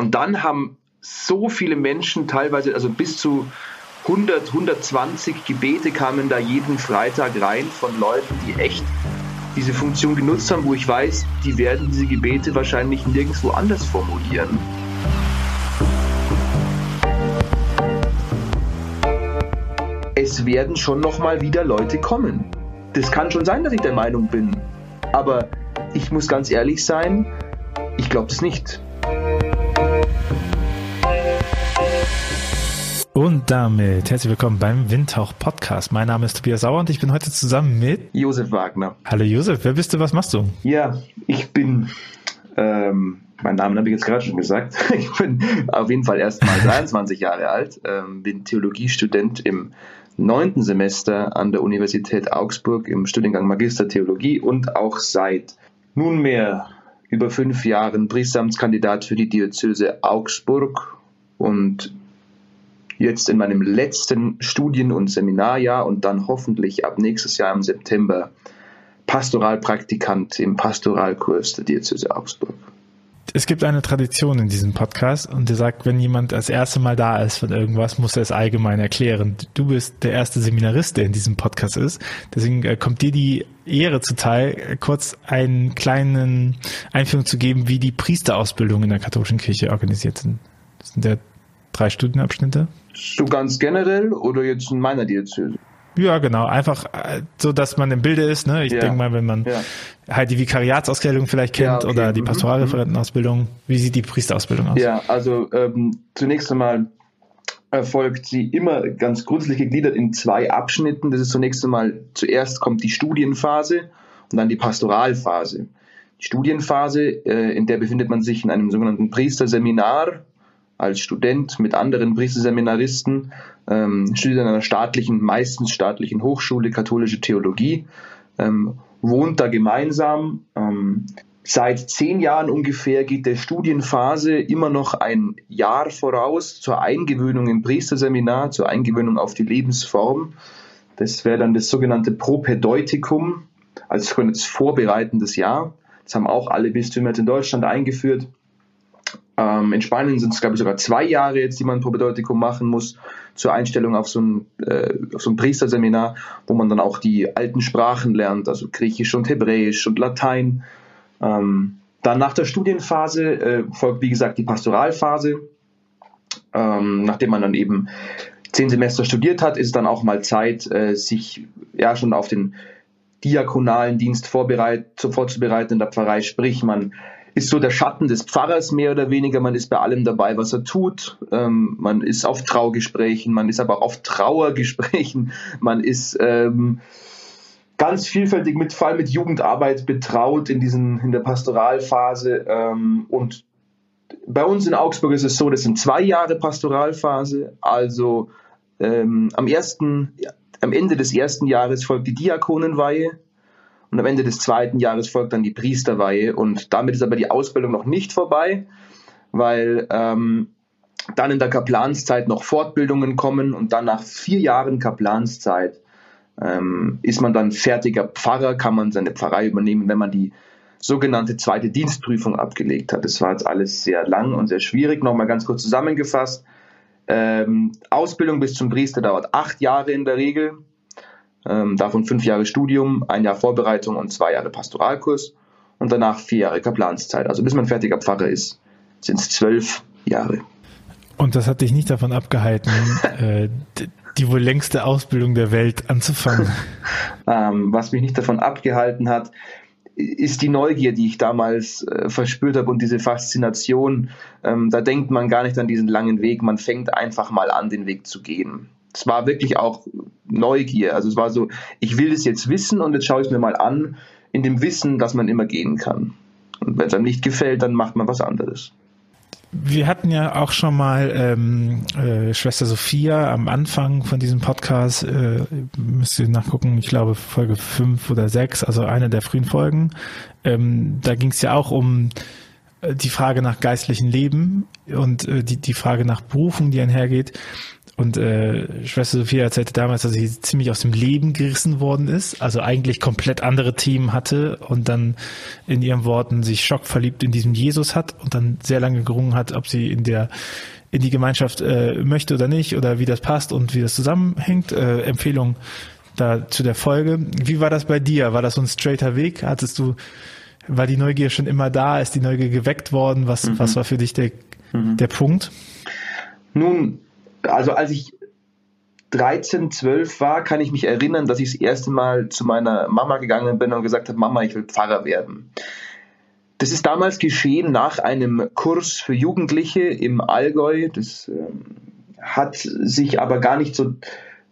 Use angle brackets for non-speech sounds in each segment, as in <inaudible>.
Und dann haben so viele Menschen teilweise, also bis zu 100, 120 Gebete kamen da jeden Freitag rein von Leuten, die echt diese Funktion genutzt haben, wo ich weiß, die werden diese Gebete wahrscheinlich nirgendwo anders formulieren. Es werden schon noch mal wieder Leute kommen. Das kann schon sein, dass ich der Meinung bin, aber ich muss ganz ehrlich sein, ich glaube es nicht. Und damit herzlich willkommen beim Windhauch Podcast. Mein Name ist Tobias Sauer und ich bin heute zusammen mit Josef Wagner. Hallo Josef, wer bist du, was machst du? Ja, ich bin, ähm, meinen Namen habe ich jetzt gerade schon gesagt, <laughs> ich bin auf jeden Fall erst mal <laughs> 23 Jahre alt, ähm, bin Theologiestudent im neunten Semester an der Universität Augsburg im Studiengang Magister Theologie und auch seit nunmehr über fünf Jahren Priesteramtskandidat für die Diözese Augsburg und jetzt in meinem letzten Studien- und Seminarjahr und dann hoffentlich ab nächstes Jahr im September Pastoralpraktikant im Pastoralkurs der Diözese Augsburg. Es gibt eine Tradition in diesem Podcast und der sagt, wenn jemand das erste Mal da ist von irgendwas, muss er es allgemein erklären. Du bist der erste Seminarist, der in diesem Podcast ist. Deswegen äh, kommt dir die Ehre zuteil, kurz einen kleinen Einführung zu geben, wie die Priesterausbildung in der katholischen Kirche organisiert sind. Das sind ja drei Studienabschnitte. So ganz generell oder jetzt in meiner Diözese? Ja, genau. Einfach äh, so, dass man im Bilde ist. Ne? Ich ja. denke mal, wenn man ja. halt die Vikariatsausbildung vielleicht kennt ja, okay. oder die mhm. Pastoralreferentenausbildung, wie sieht die Priesterausbildung aus? Ja, also ähm, zunächst einmal erfolgt sie immer ganz grundsätzlich gegliedert in zwei Abschnitten. Das ist zunächst einmal, zuerst kommt die Studienphase und dann die Pastoralphase. Die Studienphase, äh, in der befindet man sich in einem sogenannten Priesterseminar, als Student mit anderen Priesterseminaristen, ähm, studiert an einer staatlichen, meistens staatlichen Hochschule katholische Theologie, ähm, wohnt da gemeinsam. Ähm, seit zehn Jahren ungefähr geht der Studienphase immer noch ein Jahr voraus zur Eingewöhnung im Priesterseminar, zur Eingewöhnung auf die Lebensform. Das wäre dann das sogenannte Propedeutikum als vorbereitendes Jahr. Das haben auch alle Bistümer in Deutschland eingeführt. Ähm, in Spanien sind es, glaube ich, sogar zwei Jahre jetzt, die man Propedeutikum machen muss zur Einstellung auf so, ein, äh, auf so ein Priesterseminar, wo man dann auch die alten Sprachen lernt, also Griechisch und Hebräisch und Latein. Ähm, dann nach der Studienphase äh, folgt, wie gesagt, die Pastoralphase. Ähm, nachdem man dann eben zehn Semester studiert hat, ist es dann auch mal Zeit, äh, sich ja schon auf den diakonalen Dienst vorzubereiten in der Pfarrei. Sprich, man ist so der Schatten des Pfarrers mehr oder weniger. Man ist bei allem dabei, was er tut. Ähm, man ist auf Traugesprächen, man ist aber auch auf Trauergesprächen. <laughs> Man ist ähm, ganz vielfältig mit, allem mit Jugendarbeit betraut in, diesen, in der Pastoralphase. Ähm, und bei uns in Augsburg ist es so, das sind zwei Jahre Pastoralphase. Also ähm, am, ersten, am Ende des ersten Jahres folgt die Diakonenweihe und am Ende des zweiten Jahres folgt dann die Priesterweihe. Und damit ist aber die Ausbildung noch nicht vorbei, weil ähm, dann in der Kaplanszeit noch Fortbildungen kommen und dann nach vier Jahren Kaplanszeit ähm, ist man dann fertiger Pfarrer, kann man seine Pfarrei übernehmen, wenn man die sogenannte zweite Dienstprüfung abgelegt hat. Das war jetzt alles sehr lang und sehr schwierig. Nochmal ganz kurz zusammengefasst. Ähm, Ausbildung bis zum Priester dauert acht Jahre in der Regel ähm, davon fünf Jahre Studium, ein Jahr Vorbereitung und zwei Jahre Pastoralkurs und danach vier Jahre Kaplanszeit. Also bis man fertiger Pfarrer ist, sind es zwölf Jahre. Und das hat dich nicht davon abgehalten, <laughs> äh, die wohl längste Ausbildung der Welt anzufangen? <laughs> ähm, was mich nicht davon abgehalten hat, ist die Neugier, die ich damals äh, verspürt habe und diese Faszination. Ähm, da denkt man gar nicht an diesen langen Weg, man fängt einfach mal an, den Weg zu gehen es war wirklich auch Neugier. Also es war so, ich will das jetzt wissen und jetzt schaue ich es mir mal an, in dem Wissen, dass man immer gehen kann. Und wenn es einem nicht gefällt, dann macht man was anderes. Wir hatten ja auch schon mal ähm, äh, Schwester Sophia am Anfang von diesem Podcast, äh, müsst ihr nachgucken, ich glaube Folge fünf oder sechs, also eine der frühen Folgen. Ähm, da ging es ja auch um äh, die Frage nach geistlichen Leben und äh, die, die Frage nach Berufung, die einhergeht. Und äh, Schwester Sophia erzählte damals, dass sie ziemlich aus dem Leben gerissen worden ist, also eigentlich komplett andere Themen hatte und dann in ihren Worten sich schockverliebt in diesen Jesus hat und dann sehr lange gerungen hat, ob sie in der in die Gemeinschaft äh, möchte oder nicht oder wie das passt und wie das zusammenhängt. Äh, Empfehlung da zu der Folge. Wie war das bei dir? War das so ein straighter Weg? Hattest du, war die Neugier schon immer da? Ist die Neugier geweckt worden? Was, mhm. was war für dich der, mhm. der Punkt? Nun, also als ich 13, 12 war, kann ich mich erinnern, dass ich das erste Mal zu meiner Mama gegangen bin und gesagt habe, Mama, ich will Pfarrer werden. Das ist damals geschehen nach einem Kurs für Jugendliche im Allgäu. Das ähm, hat sich aber gar nicht so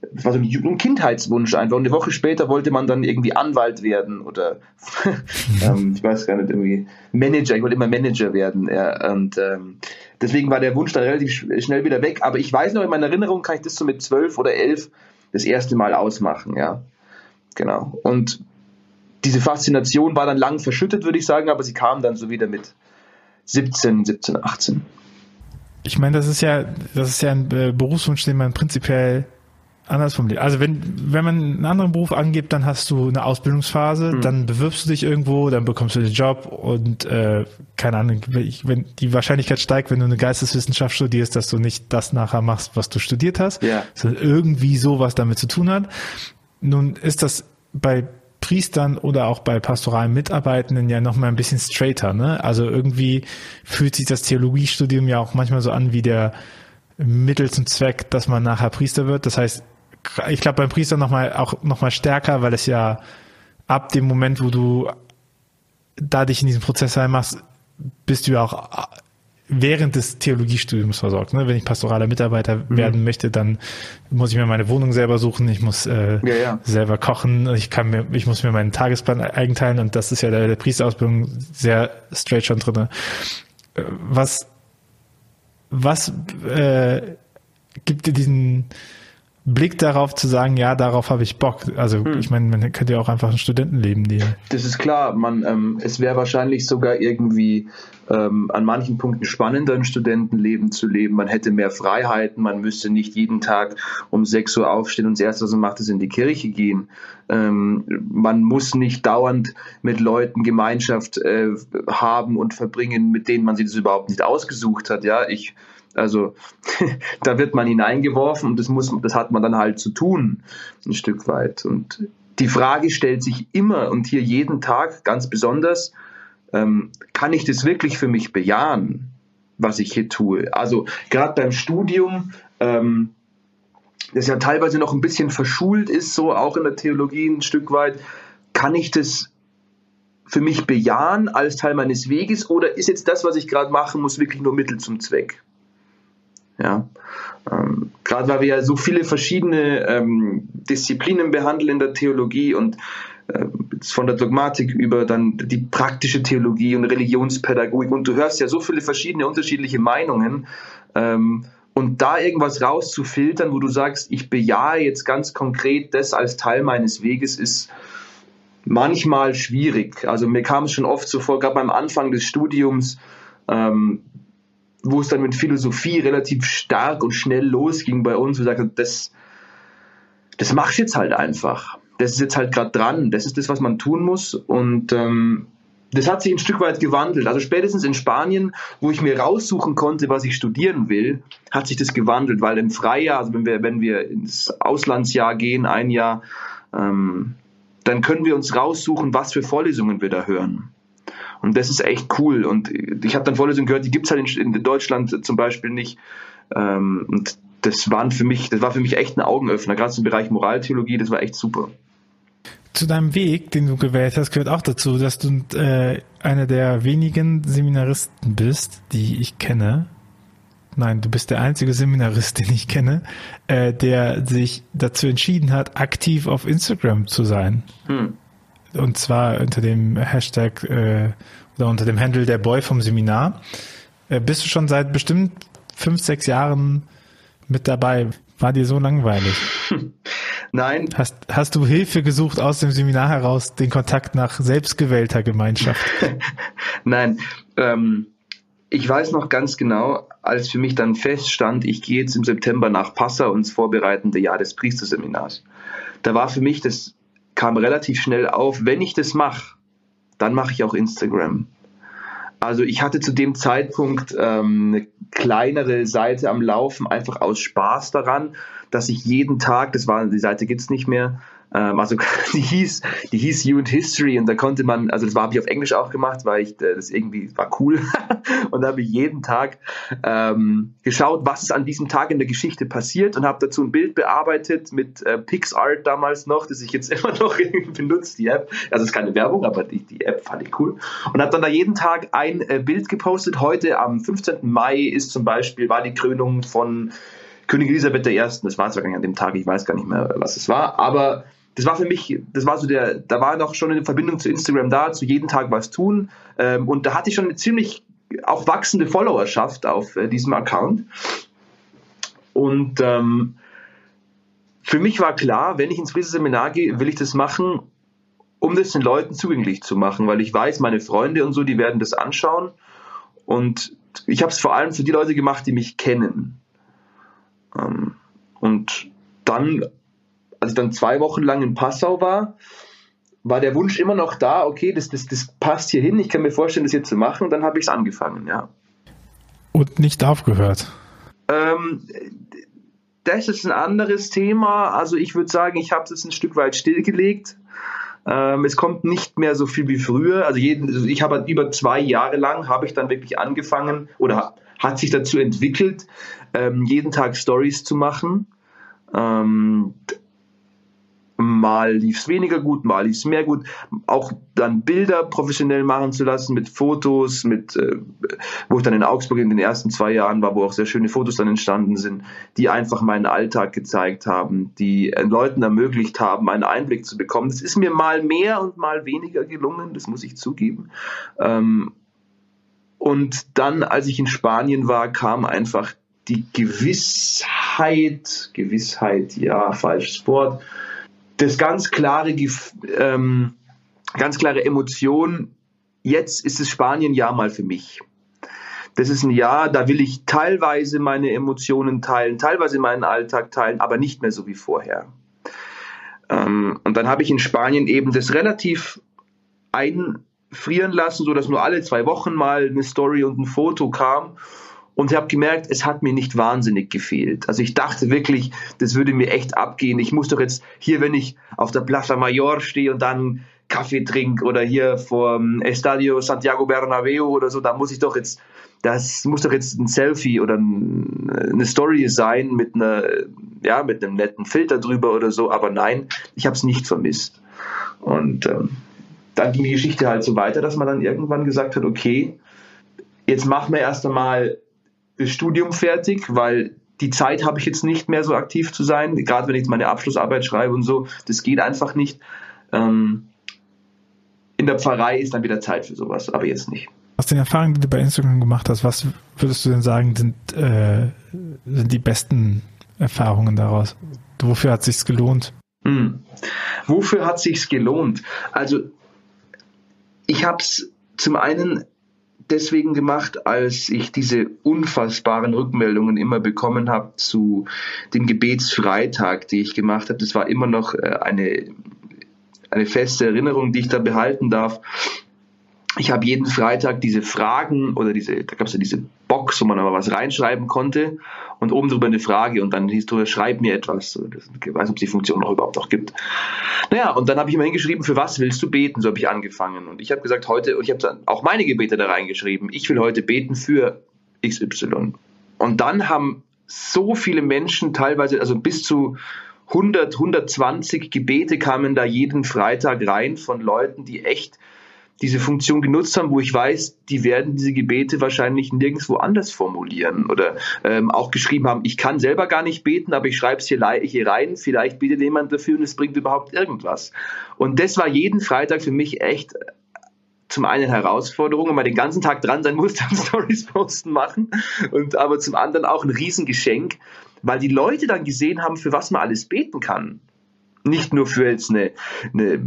das war so ein Kindheitswunsch einfach. Und eine Woche später wollte man dann irgendwie Anwalt werden oder <laughs> ähm, ich weiß gar nicht, irgendwie Manager. Ich wollte immer Manager werden. Ja, und ähm, deswegen war der Wunsch dann relativ schnell wieder weg. Aber ich weiß noch, in meiner Erinnerung kann ich das so mit zwölf oder elf das erste Mal ausmachen. Ja, genau. Und diese Faszination war dann lang verschüttet, würde ich sagen, aber sie kam dann so wieder mit 17, 17, 18. Ich meine, das ist ja, das ist ja ein äh, Berufswunsch, den man prinzipiell anders formuliert. Also wenn, wenn man einen anderen Beruf angibt, dann hast du eine Ausbildungsphase, mhm. dann bewirbst du dich irgendwo, dann bekommst du den Job und äh, keine Ahnung, wenn die Wahrscheinlichkeit steigt, wenn du eine Geisteswissenschaft studierst, dass du nicht das nachher machst, was du studiert hast, ja. sondern irgendwie sowas damit zu tun hat. Nun ist das bei Priestern oder auch bei pastoralen Mitarbeitenden ja nochmal ein bisschen straighter, ne? Also irgendwie fühlt sich das Theologiestudium ja auch manchmal so an wie der Mittel zum Zweck, dass man nachher Priester wird. Das heißt, ich glaube beim Priester noch mal auch noch mal stärker, weil es ja ab dem Moment, wo du da dich in diesen Prozess reinmachst, bist du ja auch während des Theologiestudiums versorgt. Ne? Wenn ich pastoraler Mitarbeiter mhm. werden möchte, dann muss ich mir meine Wohnung selber suchen, ich muss äh, ja, ja. selber kochen, ich kann mir, ich muss mir meinen Tagesplan eigenteilen und das ist ja der, der Priesterausbildung sehr straight schon drinne. Äh, was was äh, gibt dir diesen Blick darauf zu sagen, ja, darauf habe ich Bock. Also hm. ich meine, man könnte ja auch einfach ein Studentenleben leben. Das ist klar, man, ähm, es wäre wahrscheinlich sogar irgendwie ähm, an manchen Punkten spannender, ein Studentenleben zu leben. Man hätte mehr Freiheiten, man müsste nicht jeden Tag um 6 Uhr aufstehen und das Erste, was man macht, ist in die Kirche gehen. Ähm, man muss nicht dauernd mit Leuten Gemeinschaft äh, haben und verbringen, mit denen man sich das überhaupt nicht ausgesucht hat. Ja, ich also <laughs> da wird man hineingeworfen und das muss, das hat man dann halt zu tun, ein Stück weit. Und die Frage stellt sich immer und hier jeden Tag ganz besonders, ähm, kann ich das wirklich für mich bejahen, was ich hier tue? Also gerade beim Studium, ähm, das ja teilweise noch ein bisschen verschult ist, so auch in der Theologie ein Stück weit, kann ich das für mich bejahen als Teil meines Weges oder ist jetzt das, was ich gerade machen muss, wirklich nur Mittel zum Zweck? Ja. Ähm, Gerade weil wir ja so viele verschiedene ähm, Disziplinen behandeln in der Theologie und äh, von der Dogmatik über dann die praktische Theologie und Religionspädagogik und du hörst ja so viele verschiedene unterschiedliche Meinungen ähm, und da irgendwas rauszufiltern, wo du sagst, ich bejahe jetzt ganz konkret das als Teil meines Weges, ist manchmal schwierig. Also mir kam es schon oft so vor, gerade beim Anfang des Studiums, ähm, wo es dann mit Philosophie relativ stark und schnell losging bei uns, wo wir sagten, das, das machst jetzt halt einfach. Das ist jetzt halt gerade dran, das ist das, was man tun muss und ähm, das hat sich ein Stück weit gewandelt. Also spätestens in Spanien, wo ich mir raussuchen konnte, was ich studieren will, hat sich das gewandelt, weil im Freijahr, also wenn wir, wenn wir ins Auslandsjahr gehen, ein Jahr, ähm, dann können wir uns raussuchen, was für Vorlesungen wir da hören. Und das ist echt cool. Und ich habe dann Vorlesungen gehört, die gibt es halt in, in, Deutschland zum Beispiel nicht. Ähm, und das waren für mich, das war für mich echt ein Augenöffner, gerade zum Bereich Moraltheologie, das war echt super. Zu deinem Weg, den du gewählt hast, gehört auch dazu, dass du äh, einer der wenigen Seminaristen bist, die ich kenne. Nein, du bist der einzige Seminarist, <laughs> den ich kenne, äh, der sich dazu entschieden hat, aktiv auf Instagram zu sein. Hm. Und zwar unter dem Hashtag äh, oder unter dem Handle der Boy vom Seminar. Äh, bist du schon seit bestimmt fünf, sechs Jahren mit dabei? War dir so langweilig? <laughs> Nein. Hast, hast du Hilfe gesucht aus dem Seminar heraus, den Kontakt nach selbstgewählter Gemeinschaft? <laughs> Nein. Ähm, ich weiß noch ganz genau, als für mich dann feststand, ich gehe jetzt im September nach Passau ins vorbereitende Jahr des Priesterseminars. Da war für mich, das kam relativ schnell auf, wenn ich das mache, dann mache ich auch Instagram. Also ich hatte zu dem Zeitpunkt ähm, eine kleinere Seite am Laufen, einfach aus Spaß daran, dass ich jeden Tag, das war die Seite gibt's nicht mehr, also <laughs> die hieß, die hieß You and History und da konnte man, also das habe ich auf Englisch auch gemacht, weil ich äh, das irgendwie war cool <laughs> und da habe ich jeden Tag ähm, geschaut, was ist an diesem Tag in der Geschichte passiert und habe dazu ein Bild bearbeitet mit äh, PixArt damals noch, das ich jetzt <laughs> immer noch benutze, die App. Also es ist keine Werbung, aber die, die App fand ich cool und habe dann da jeden Tag ein äh, Bild gepostet. Heute am 15. Mai ist zum Beispiel war die Krönung von Königin Elisabeth I. Das war zwar gar nicht an dem Tag, ich weiß gar nicht mehr, was es war, aber das war für mich, das war so der, da war noch schon eine Verbindung zu Instagram da, zu jeden Tag was tun. Ähm, und da hatte ich schon eine ziemlich auch wachsende Followerschaft auf äh, diesem Account. Und ähm, für mich war klar, wenn ich ins Priesterseminar gehe, will ich das machen, um das den Leuten zugänglich zu machen, weil ich weiß, meine Freunde und so, die werden das anschauen. Und ich habe es vor allem für die Leute gemacht, die mich kennen. Ähm, und dann als ich dann zwei Wochen lang in Passau war, war der Wunsch immer noch da, okay, das, das, das passt hier hin, ich kann mir vorstellen, das hier zu machen und dann habe ich es angefangen, ja. Und nicht aufgehört? Ähm, das ist ein anderes Thema. Also ich würde sagen, ich habe es ein Stück weit stillgelegt. Ähm, es kommt nicht mehr so viel wie früher. Also jeden, also ich habe über zwei Jahre lang habe ich dann wirklich angefangen oder hat sich dazu entwickelt, ähm, jeden Tag Stories zu machen. Ähm, Mal lief es weniger gut, mal lief es mehr gut. Auch dann Bilder professionell machen zu lassen mit Fotos, mit äh, wo ich dann in Augsburg in den ersten zwei Jahren war, wo auch sehr schöne Fotos dann entstanden sind, die einfach meinen Alltag gezeigt haben, die äh, Leuten ermöglicht haben, einen Einblick zu bekommen. Das ist mir mal mehr und mal weniger gelungen, das muss ich zugeben. Ähm, und dann, als ich in Spanien war, kam einfach die Gewissheit, Gewissheit, ja, falsches Wort, das ganz klare, ähm, ganz klare Emotion, jetzt ist es Spanien ja mal für mich. Das ist ein Jahr, da will ich teilweise meine Emotionen teilen, teilweise meinen Alltag teilen, aber nicht mehr so wie vorher. Ähm, und dann habe ich in Spanien eben das relativ einfrieren lassen, so dass nur alle zwei Wochen mal eine Story und ein Foto kam. Und ich habe gemerkt, es hat mir nicht wahnsinnig gefehlt. Also ich dachte wirklich, das würde mir echt abgehen. Ich muss doch jetzt hier, wenn ich auf der Plaza Mayor stehe und dann Kaffee trinke oder hier vor Estadio Santiago Bernabeu oder so, da muss ich doch jetzt, das muss doch jetzt ein Selfie oder eine Story sein mit einer, ja, mit einem netten Filter drüber oder so. Aber nein, ich habe es nicht vermisst. Und ähm, dann ging die Geschichte halt so weiter, dass man dann irgendwann gesagt hat, okay, jetzt machen wir erst einmal Studium fertig, weil die Zeit habe ich jetzt nicht mehr so aktiv zu sein, gerade wenn ich meine Abschlussarbeit schreibe und so, das geht einfach nicht. Ähm, in der Pfarrei ist dann wieder Zeit für sowas, aber jetzt nicht. Aus den Erfahrungen, die du bei Instagram gemacht hast, was würdest du denn sagen, sind, äh, sind die besten Erfahrungen daraus? Wofür hat sich's gelohnt? Hm. Wofür hat sich's gelohnt? Also ich habe es zum einen deswegen gemacht, als ich diese unfassbaren Rückmeldungen immer bekommen habe zu dem Gebetsfreitag, die ich gemacht habe. Das war immer noch äh, eine, eine feste Erinnerung, die ich da behalten darf ich habe jeden Freitag diese Fragen oder diese, da gab es ja diese Box, wo man aber was reinschreiben konnte und oben drüber eine Frage und dann hieß drüber, schreib mir etwas. Ich weiß, ob es die Funktion noch überhaupt noch gibt. Naja, und dann habe ich immer hingeschrieben, für was willst du beten? So habe ich angefangen. Und ich habe gesagt, heute, und ich habe dann auch meine Gebete da reingeschrieben, ich will heute beten für XY. Und dann haben so viele Menschen teilweise, also bis zu 100, 120 Gebete kamen da jeden Freitag rein von Leuten, die echt diese Funktion genutzt haben, wo ich weiß, die werden diese Gebete wahrscheinlich nirgendwo anders formulieren oder ähm, auch geschrieben haben, ich kann selber gar nicht beten, aber ich schreibe es hier, hier rein, vielleicht betet jemand dafür und es bringt überhaupt irgendwas. Und das war jeden Freitag für mich echt zum einen Herausforderung, weil man den ganzen Tag dran sein <laughs> musste am Stories posten machen und aber zum anderen auch ein Riesengeschenk, weil die Leute dann gesehen haben, für was man alles beten kann nicht nur für jetzt eine, eine,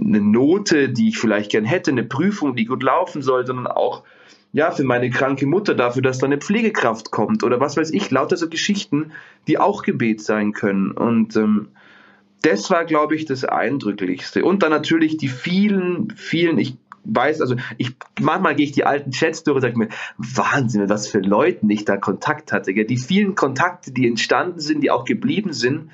eine Note, die ich vielleicht gern hätte, eine Prüfung, die gut laufen soll, sondern auch ja, für meine kranke Mutter, dafür, dass da eine Pflegekraft kommt oder was weiß ich, lauter so Geschichten, die auch Gebet sein können. Und ähm, das war, glaube ich, das Eindrücklichste. Und dann natürlich die vielen, vielen, ich weiß, also ich manchmal gehe ich die alten Chats durch und sage mir, Wahnsinn, was für Leuten ich da Kontakt hatte. Gell? Die vielen Kontakte, die entstanden sind, die auch geblieben sind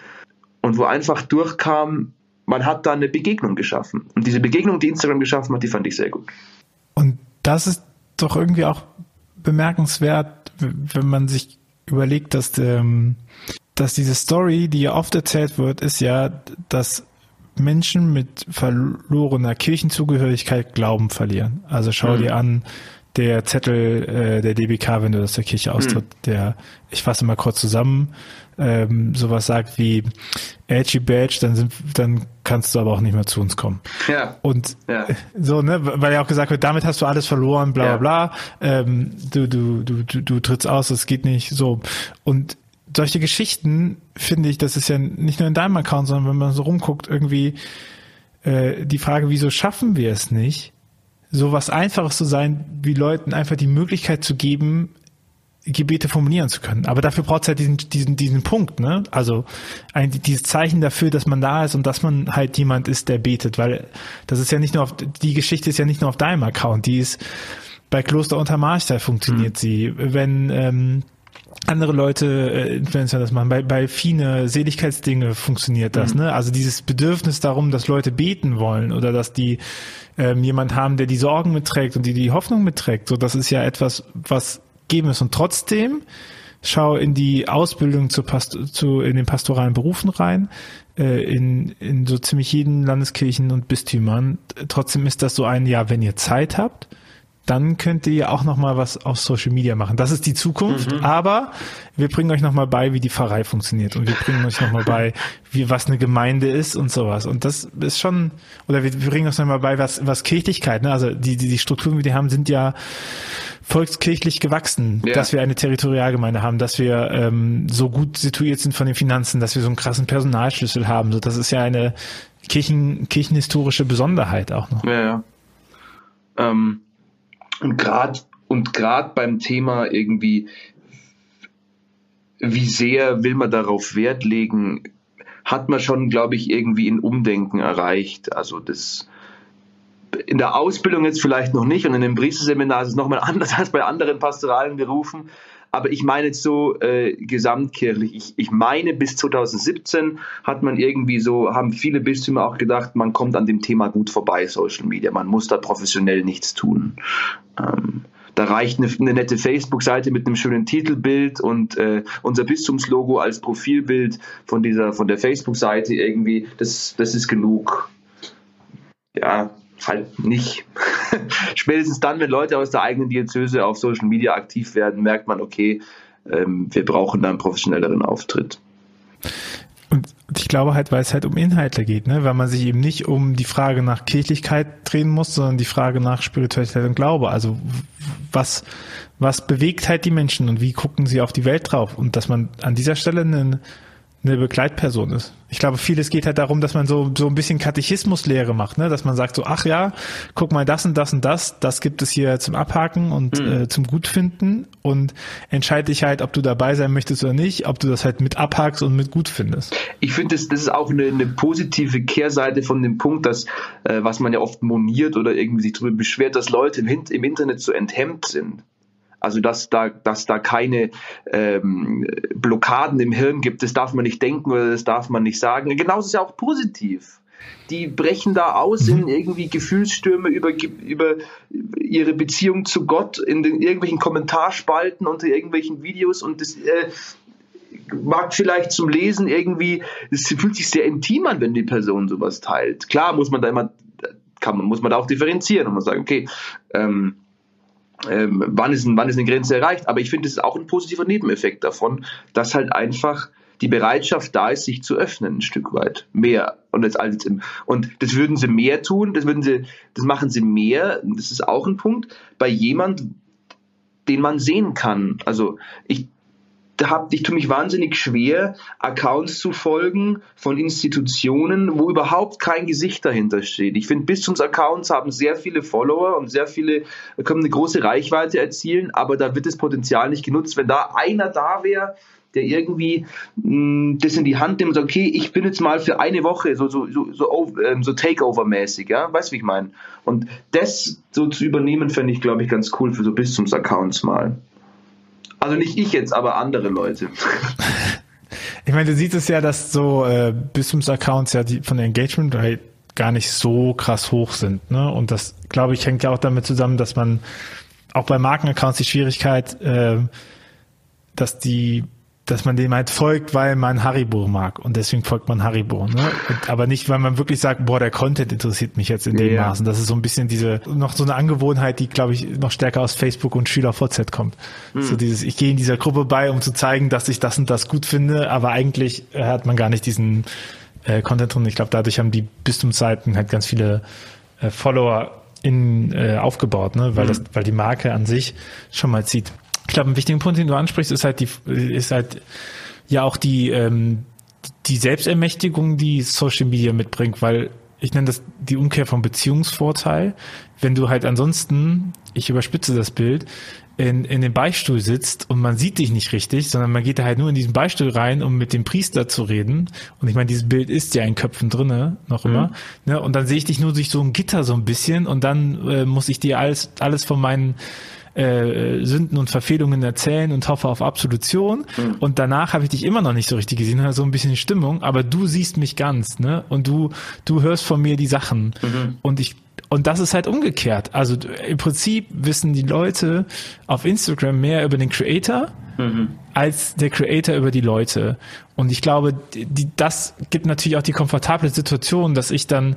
und wo einfach durchkam, man hat da eine Begegnung geschaffen. Und diese Begegnung, die Instagram geschaffen hat, die fand ich sehr gut. Und das ist doch irgendwie auch bemerkenswert, wenn man sich überlegt, dass, ähm, dass diese Story, die ja oft erzählt wird, ist ja, dass Menschen mit verlorener Kirchenzugehörigkeit Glauben verlieren. Also schau mhm. dir an, der Zettel äh, der DBK, wenn du aus der Kirche austritt, mhm. der, ich fasse mal kurz zusammen, ähm, sowas sagt wie Edgy Badge, dann sind, dann kannst du aber auch nicht mehr zu uns kommen. Ja. Und ja. so, ne, weil ja auch gesagt wird, damit hast du alles verloren, bla bla bla. Ähm, du, du, du, du, du trittst aus, das geht nicht so. Und solche Geschichten finde ich, das ist ja nicht nur in deinem Account, sondern wenn man so rumguckt, irgendwie äh, die Frage, wieso schaffen wir es nicht, so was Einfaches zu sein, wie Leuten einfach die Möglichkeit zu geben, Gebete formulieren zu können. Aber dafür braucht es halt diesen, diesen, diesen Punkt, ne? Also ein, dieses Zeichen dafür, dass man da ist und dass man halt jemand ist, der betet, weil das ist ja nicht nur auf, die Geschichte ist ja nicht nur auf deinem Account, die ist bei Kloster unter Marchtal funktioniert mhm. sie. Wenn ähm, andere Leute äh, Influencer das machen. Bei, bei Fine Seligkeitsdinge funktioniert das, mhm. ne? Also dieses Bedürfnis darum, dass Leute beten wollen oder dass die ähm, jemand haben, der die Sorgen mitträgt und die die Hoffnung mitträgt. So, das ist ja etwas, was geben ist. Und trotzdem schau in die Ausbildung zu, Past zu in den pastoralen Berufen rein, äh, in, in so ziemlich jeden Landeskirchen und Bistümern. Trotzdem ist das so ein, ja, wenn ihr Zeit habt, dann könnt ihr auch noch mal was auf Social Media machen. Das ist die Zukunft, mhm. aber wir bringen euch noch mal bei, wie die Pfarrei funktioniert und wir bringen euch noch mal bei, wie was eine Gemeinde ist und sowas. Und das ist schon oder wir bringen euch noch mal bei, was was Kirchlichkeit, ne? Also die die, die Strukturen, die wir haben, sind ja volkskirchlich gewachsen, ja. dass wir eine Territorialgemeinde haben, dass wir ähm, so gut situiert sind von den Finanzen, dass wir so einen krassen Personalschlüssel haben. So, das ist ja eine Kirchen, kirchenhistorische Besonderheit auch noch. Ja, ja. Ähm und gerade und gerade beim Thema irgendwie, wie sehr will man darauf Wert legen, hat man schon, glaube ich, irgendwie ein Umdenken erreicht. Also das in der Ausbildung jetzt vielleicht noch nicht und in dem Priesterseminar ist es nochmal <laughs> anders als bei anderen pastoralen Berufen. Aber ich meine jetzt so äh, gesamtkirchlich. Ich, ich meine, bis 2017 hat man irgendwie so, haben viele Bistümer auch gedacht, man kommt an dem Thema gut vorbei, Social Media. Man muss da professionell nichts tun. Ähm, da reicht eine, eine nette Facebook-Seite mit einem schönen Titelbild und äh, unser Bistumslogo als Profilbild von dieser, von der Facebook-Seite irgendwie. Das, das ist genug. Ja, halt nicht. <laughs> Spätestens dann, wenn Leute aus der eigenen Diözese auf Social Media aktiv werden, merkt man, okay, ähm, wir brauchen da einen professionelleren Auftritt. Und ich glaube halt, weil es halt um Inhalte geht, ne? weil man sich eben nicht um die Frage nach Kirchlichkeit drehen muss, sondern die Frage nach Spiritualität und Glaube. Also was, was bewegt halt die Menschen und wie gucken sie auf die Welt drauf? Und dass man an dieser Stelle einen eine Begleitperson ist. Ich glaube, vieles geht halt darum, dass man so, so ein bisschen Katechismuslehre macht, ne? dass man sagt so, ach ja, guck mal, das und das und das, das gibt es hier zum Abhaken und mhm. äh, zum Gutfinden und entscheide dich halt, ob du dabei sein möchtest oder nicht, ob du das halt mit abhakst und mit gut findest. Ich finde, das, das ist auch eine, eine positive Kehrseite von dem Punkt, dass, äh, was man ja oft moniert oder irgendwie sich darüber beschwert, dass Leute im, im Internet so enthemmt sind. Also dass da, dass da keine ähm, Blockaden im Hirn gibt, das darf man nicht denken oder das darf man nicht sagen. Genauso ist ja auch positiv. Die brechen da aus in mhm. irgendwie Gefühlsstürme über, über ihre Beziehung zu Gott in den irgendwelchen Kommentarspalten unter irgendwelchen Videos und das äh, mag vielleicht zum Lesen irgendwie, es fühlt sich sehr intim an, wenn die Person sowas teilt. Klar muss man da immer, kann man, muss man da auch differenzieren und man sagen, okay, ähm, ähm, wann, ist, wann ist eine Grenze erreicht. Aber ich finde, es ist auch ein positiver Nebeneffekt davon, dass halt einfach die Bereitschaft da ist, sich zu öffnen, ein Stück weit. Mehr. Und, das, als im, und das würden sie mehr tun, das, würden sie, das machen sie mehr, das ist auch ein Punkt, bei jemand, den man sehen kann. Also ich hab, ich tue mich wahnsinnig schwer, Accounts zu folgen von Institutionen, wo überhaupt kein Gesicht dahinter steht. Ich finde, Bistumsaccounts haben sehr viele Follower und sehr viele können eine große Reichweite erzielen, aber da wird das Potenzial nicht genutzt. Wenn da einer da wäre, der irgendwie mh, mm, das in die Hand nimmt und sagt, okay, ich bin jetzt mal für eine Woche so, so, so, so, ähm, so Takeover-mäßig, ja, weißt du, wie ich meine? Und das so zu übernehmen, fände ich, glaube ich, ganz cool für so Bistumsaccounts mal. Also nicht ich jetzt, aber andere Leute. <laughs> Ich meine, du siehst es ja, dass so äh, Bistums-Accounts ja die von der Engagement Rate gar nicht so krass hoch sind. Ne? Und das, glaube ich, hängt ja auch damit zusammen, dass man auch bei Markenaccounts die Schwierigkeit, äh, dass die dass man dem halt folgt, weil man Haribo mag und deswegen folgt man Haribo, ne? Und, aber nicht, weil man wirklich sagt, boah, der Content interessiert mich jetzt in dem ja. Maßen. Das ist so ein bisschen diese noch so eine Angewohnheit, die glaube ich noch stärker aus Facebook und SchülerVZ kommt. Mhm. So dieses, ich gehe in dieser Gruppe bei, um zu zeigen, dass ich das und das gut finde, aber eigentlich hat man gar nicht diesen äh, Content drin. Ich glaube, dadurch haben die Bistumsseiten halt ganz viele äh, Follower in, äh, aufgebaut, ne? weil mhm. das, weil die Marke an sich schon mal zieht. Ich glaube, ein wichtiger Punkt, den du ansprichst, ist halt die, ist halt ja auch die, ähm, die Selbstermächtigung, die Social Media mitbringt, weil ich nenne das die Umkehr vom Beziehungsvorteil. Wenn du halt ansonsten, ich überspitze das Bild, in, in dem Beichtstuhl sitzt und man sieht dich nicht richtig, sondern man geht da halt nur in diesen Beichtstuhl rein, um mit dem Priester zu reden. Und ich meine, dieses Bild ist ja in Köpfen drinne, noch immer. Mhm. Ne? Und dann sehe ich dich nur durch so ein Gitter so ein bisschen und dann äh, muss ich dir alles, alles von meinen äh, Sünden und Verfehlungen erzählen und hoffe auf Absolution. Mhm. Und danach habe ich dich immer noch nicht so richtig gesehen, habe so ein bisschen Stimmung, aber du siehst mich ganz, ne? Und du, du hörst von mir die Sachen. Mhm. Und ich und das ist halt umgekehrt. Also im Prinzip wissen die Leute auf Instagram mehr über den Creator mhm. als der Creator über die Leute. Und ich glaube, die, das gibt natürlich auch die komfortable Situation, dass ich dann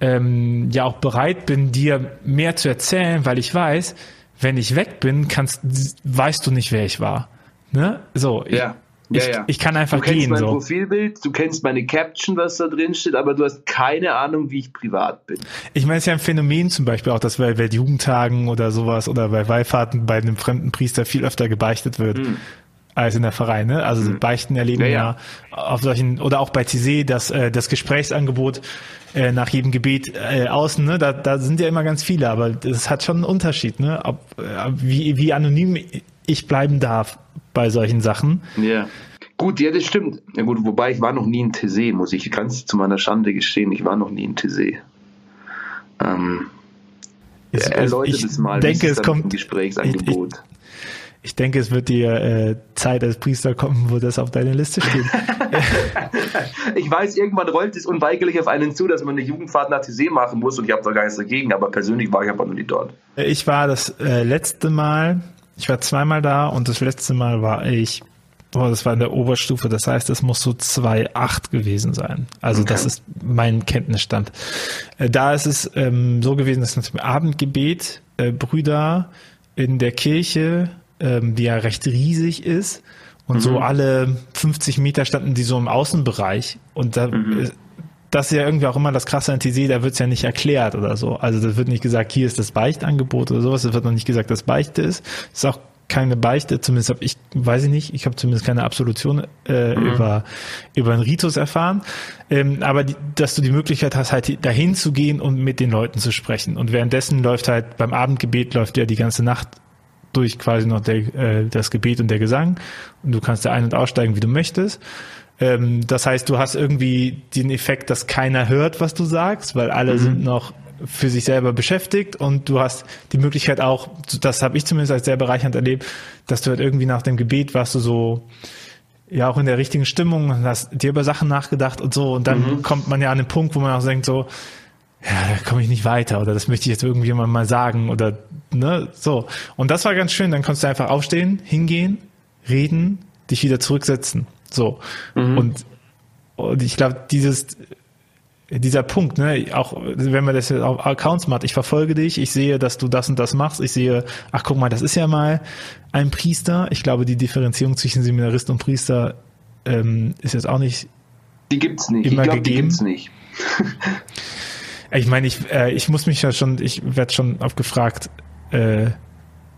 ähm, ja auch bereit bin, dir mehr zu erzählen, weil ich weiß, wenn ich weg bin, kannst, weißt du nicht, wer ich war. Ne? So, ja. Ich, ja, ja. ich kann einfach gehen. Du kennst mein so. Profilbild, du kennst meine Caption, was da drin steht, aber du hast keine Ahnung, wie ich privat bin. Ich meine, es ist ja ein Phänomen zum Beispiel auch, dass bei Weltjugendtagen oder sowas oder bei Wallfahrten bei einem fremden Priester viel öfter gebeichtet wird. Hm als in der Verein. Ne? Also mhm. Beichten erleben ja, ja. ja, auf solchen oder auch bei TC das äh, das Gesprächsangebot äh, nach jedem Gebet äh, außen. Ne? Da, da sind ja immer ganz viele, aber das hat schon einen Unterschied, ne? Ob, äh, wie wie anonym ich bleiben darf bei solchen Sachen. Ja. Gut, ja, das stimmt. Ja gut, wobei ich war noch nie in TC, muss ich ganz zu meiner Schande gestehen, ich war noch nie in TC. Ähm, ich, erläutert es mal, denke, es kommt ein Gesprächsangebot. Ich, ich denke, es wird dir äh, Zeit als Priester kommen, wo das auf deiner Liste steht. <laughs> ich weiß, irgendwann rollt es unweigerlich auf einen zu, dass man eine Jugendfahrt nach TC machen muss und ich habe da gar nichts dagegen, aber persönlich war ich aber noch nie dort. Ich war das äh, letzte Mal, ich war zweimal da und das letzte Mal war ich, boah, das war in der Oberstufe, das heißt, es muss so 2,8 gewesen sein. Also okay. das ist mein Kenntnisstand. Äh, da ist es ähm, so gewesen, dass zum Abendgebet äh, Brüder in der Kirche ähm, die ja recht riesig ist. Und mhm. so alle 50 Meter standen die so im Außenbereich. Und da, mhm. das ist ja irgendwie auch immer das Krasse an TC, da wird's ja nicht erklärt oder so. Also das wird nicht gesagt, hier ist das Beichtangebot oder sowas. Es wird noch nicht gesagt, dass Beichte ist. Es ist auch keine Beichte, zumindest habe ich, weiß ich nicht, ich habe zumindest keine Absolution äh, mhm. über über einen Ritus erfahren, ähm, aber die, dass du die Möglichkeit hast, halt dahin zu gehen und mit den Leuten zu sprechen und währenddessen läuft halt beim Abendgebet läuft ja die ganze Nacht durch quasi noch der, äh, das Gebet und der Gesang und du kannst da ein- und aussteigen, wie du möchtest. Ähm, das heißt, du hast irgendwie den Effekt, dass keiner hört, was du sagst, weil alle mhm. sind noch für sich selber beschäftigt und du hast die Möglichkeit auch, das habe ich zumindest als sehr bereichernd erlebt, dass du halt irgendwie nach dem Gebet warst du so ja auch in der richtigen Stimmung hast dir über Sachen nachgedacht und so und dann mhm. kommt man ja an den Punkt, wo man auch denkt so, ja, da komme ich nicht weiter oder das möchte ich jetzt irgendwie mal sagen oder ne, so. Und das war ganz schön, dann konntest du einfach aufstehen, hingehen, reden, dich wieder zurücksetzen. So. Mhm. Und, und ich glaube, dieses, dieser Punkt, ne, auch wenn man das auf Accounts macht, ich verfolge dich, ich sehe, dass du das und das machst, ich sehe, ach guck mal, das ist ja mal ein Priester. Ich glaube, die Differenzierung zwischen Seminarist und Priester ähm, ist jetzt auch nicht. Die gibt's nicht. Immer ich glaub, gegeben. Die gibt's nicht. <laughs> Ich meine, ich, äh, ich muss mich ja schon, ich werde schon oft gefragt, äh,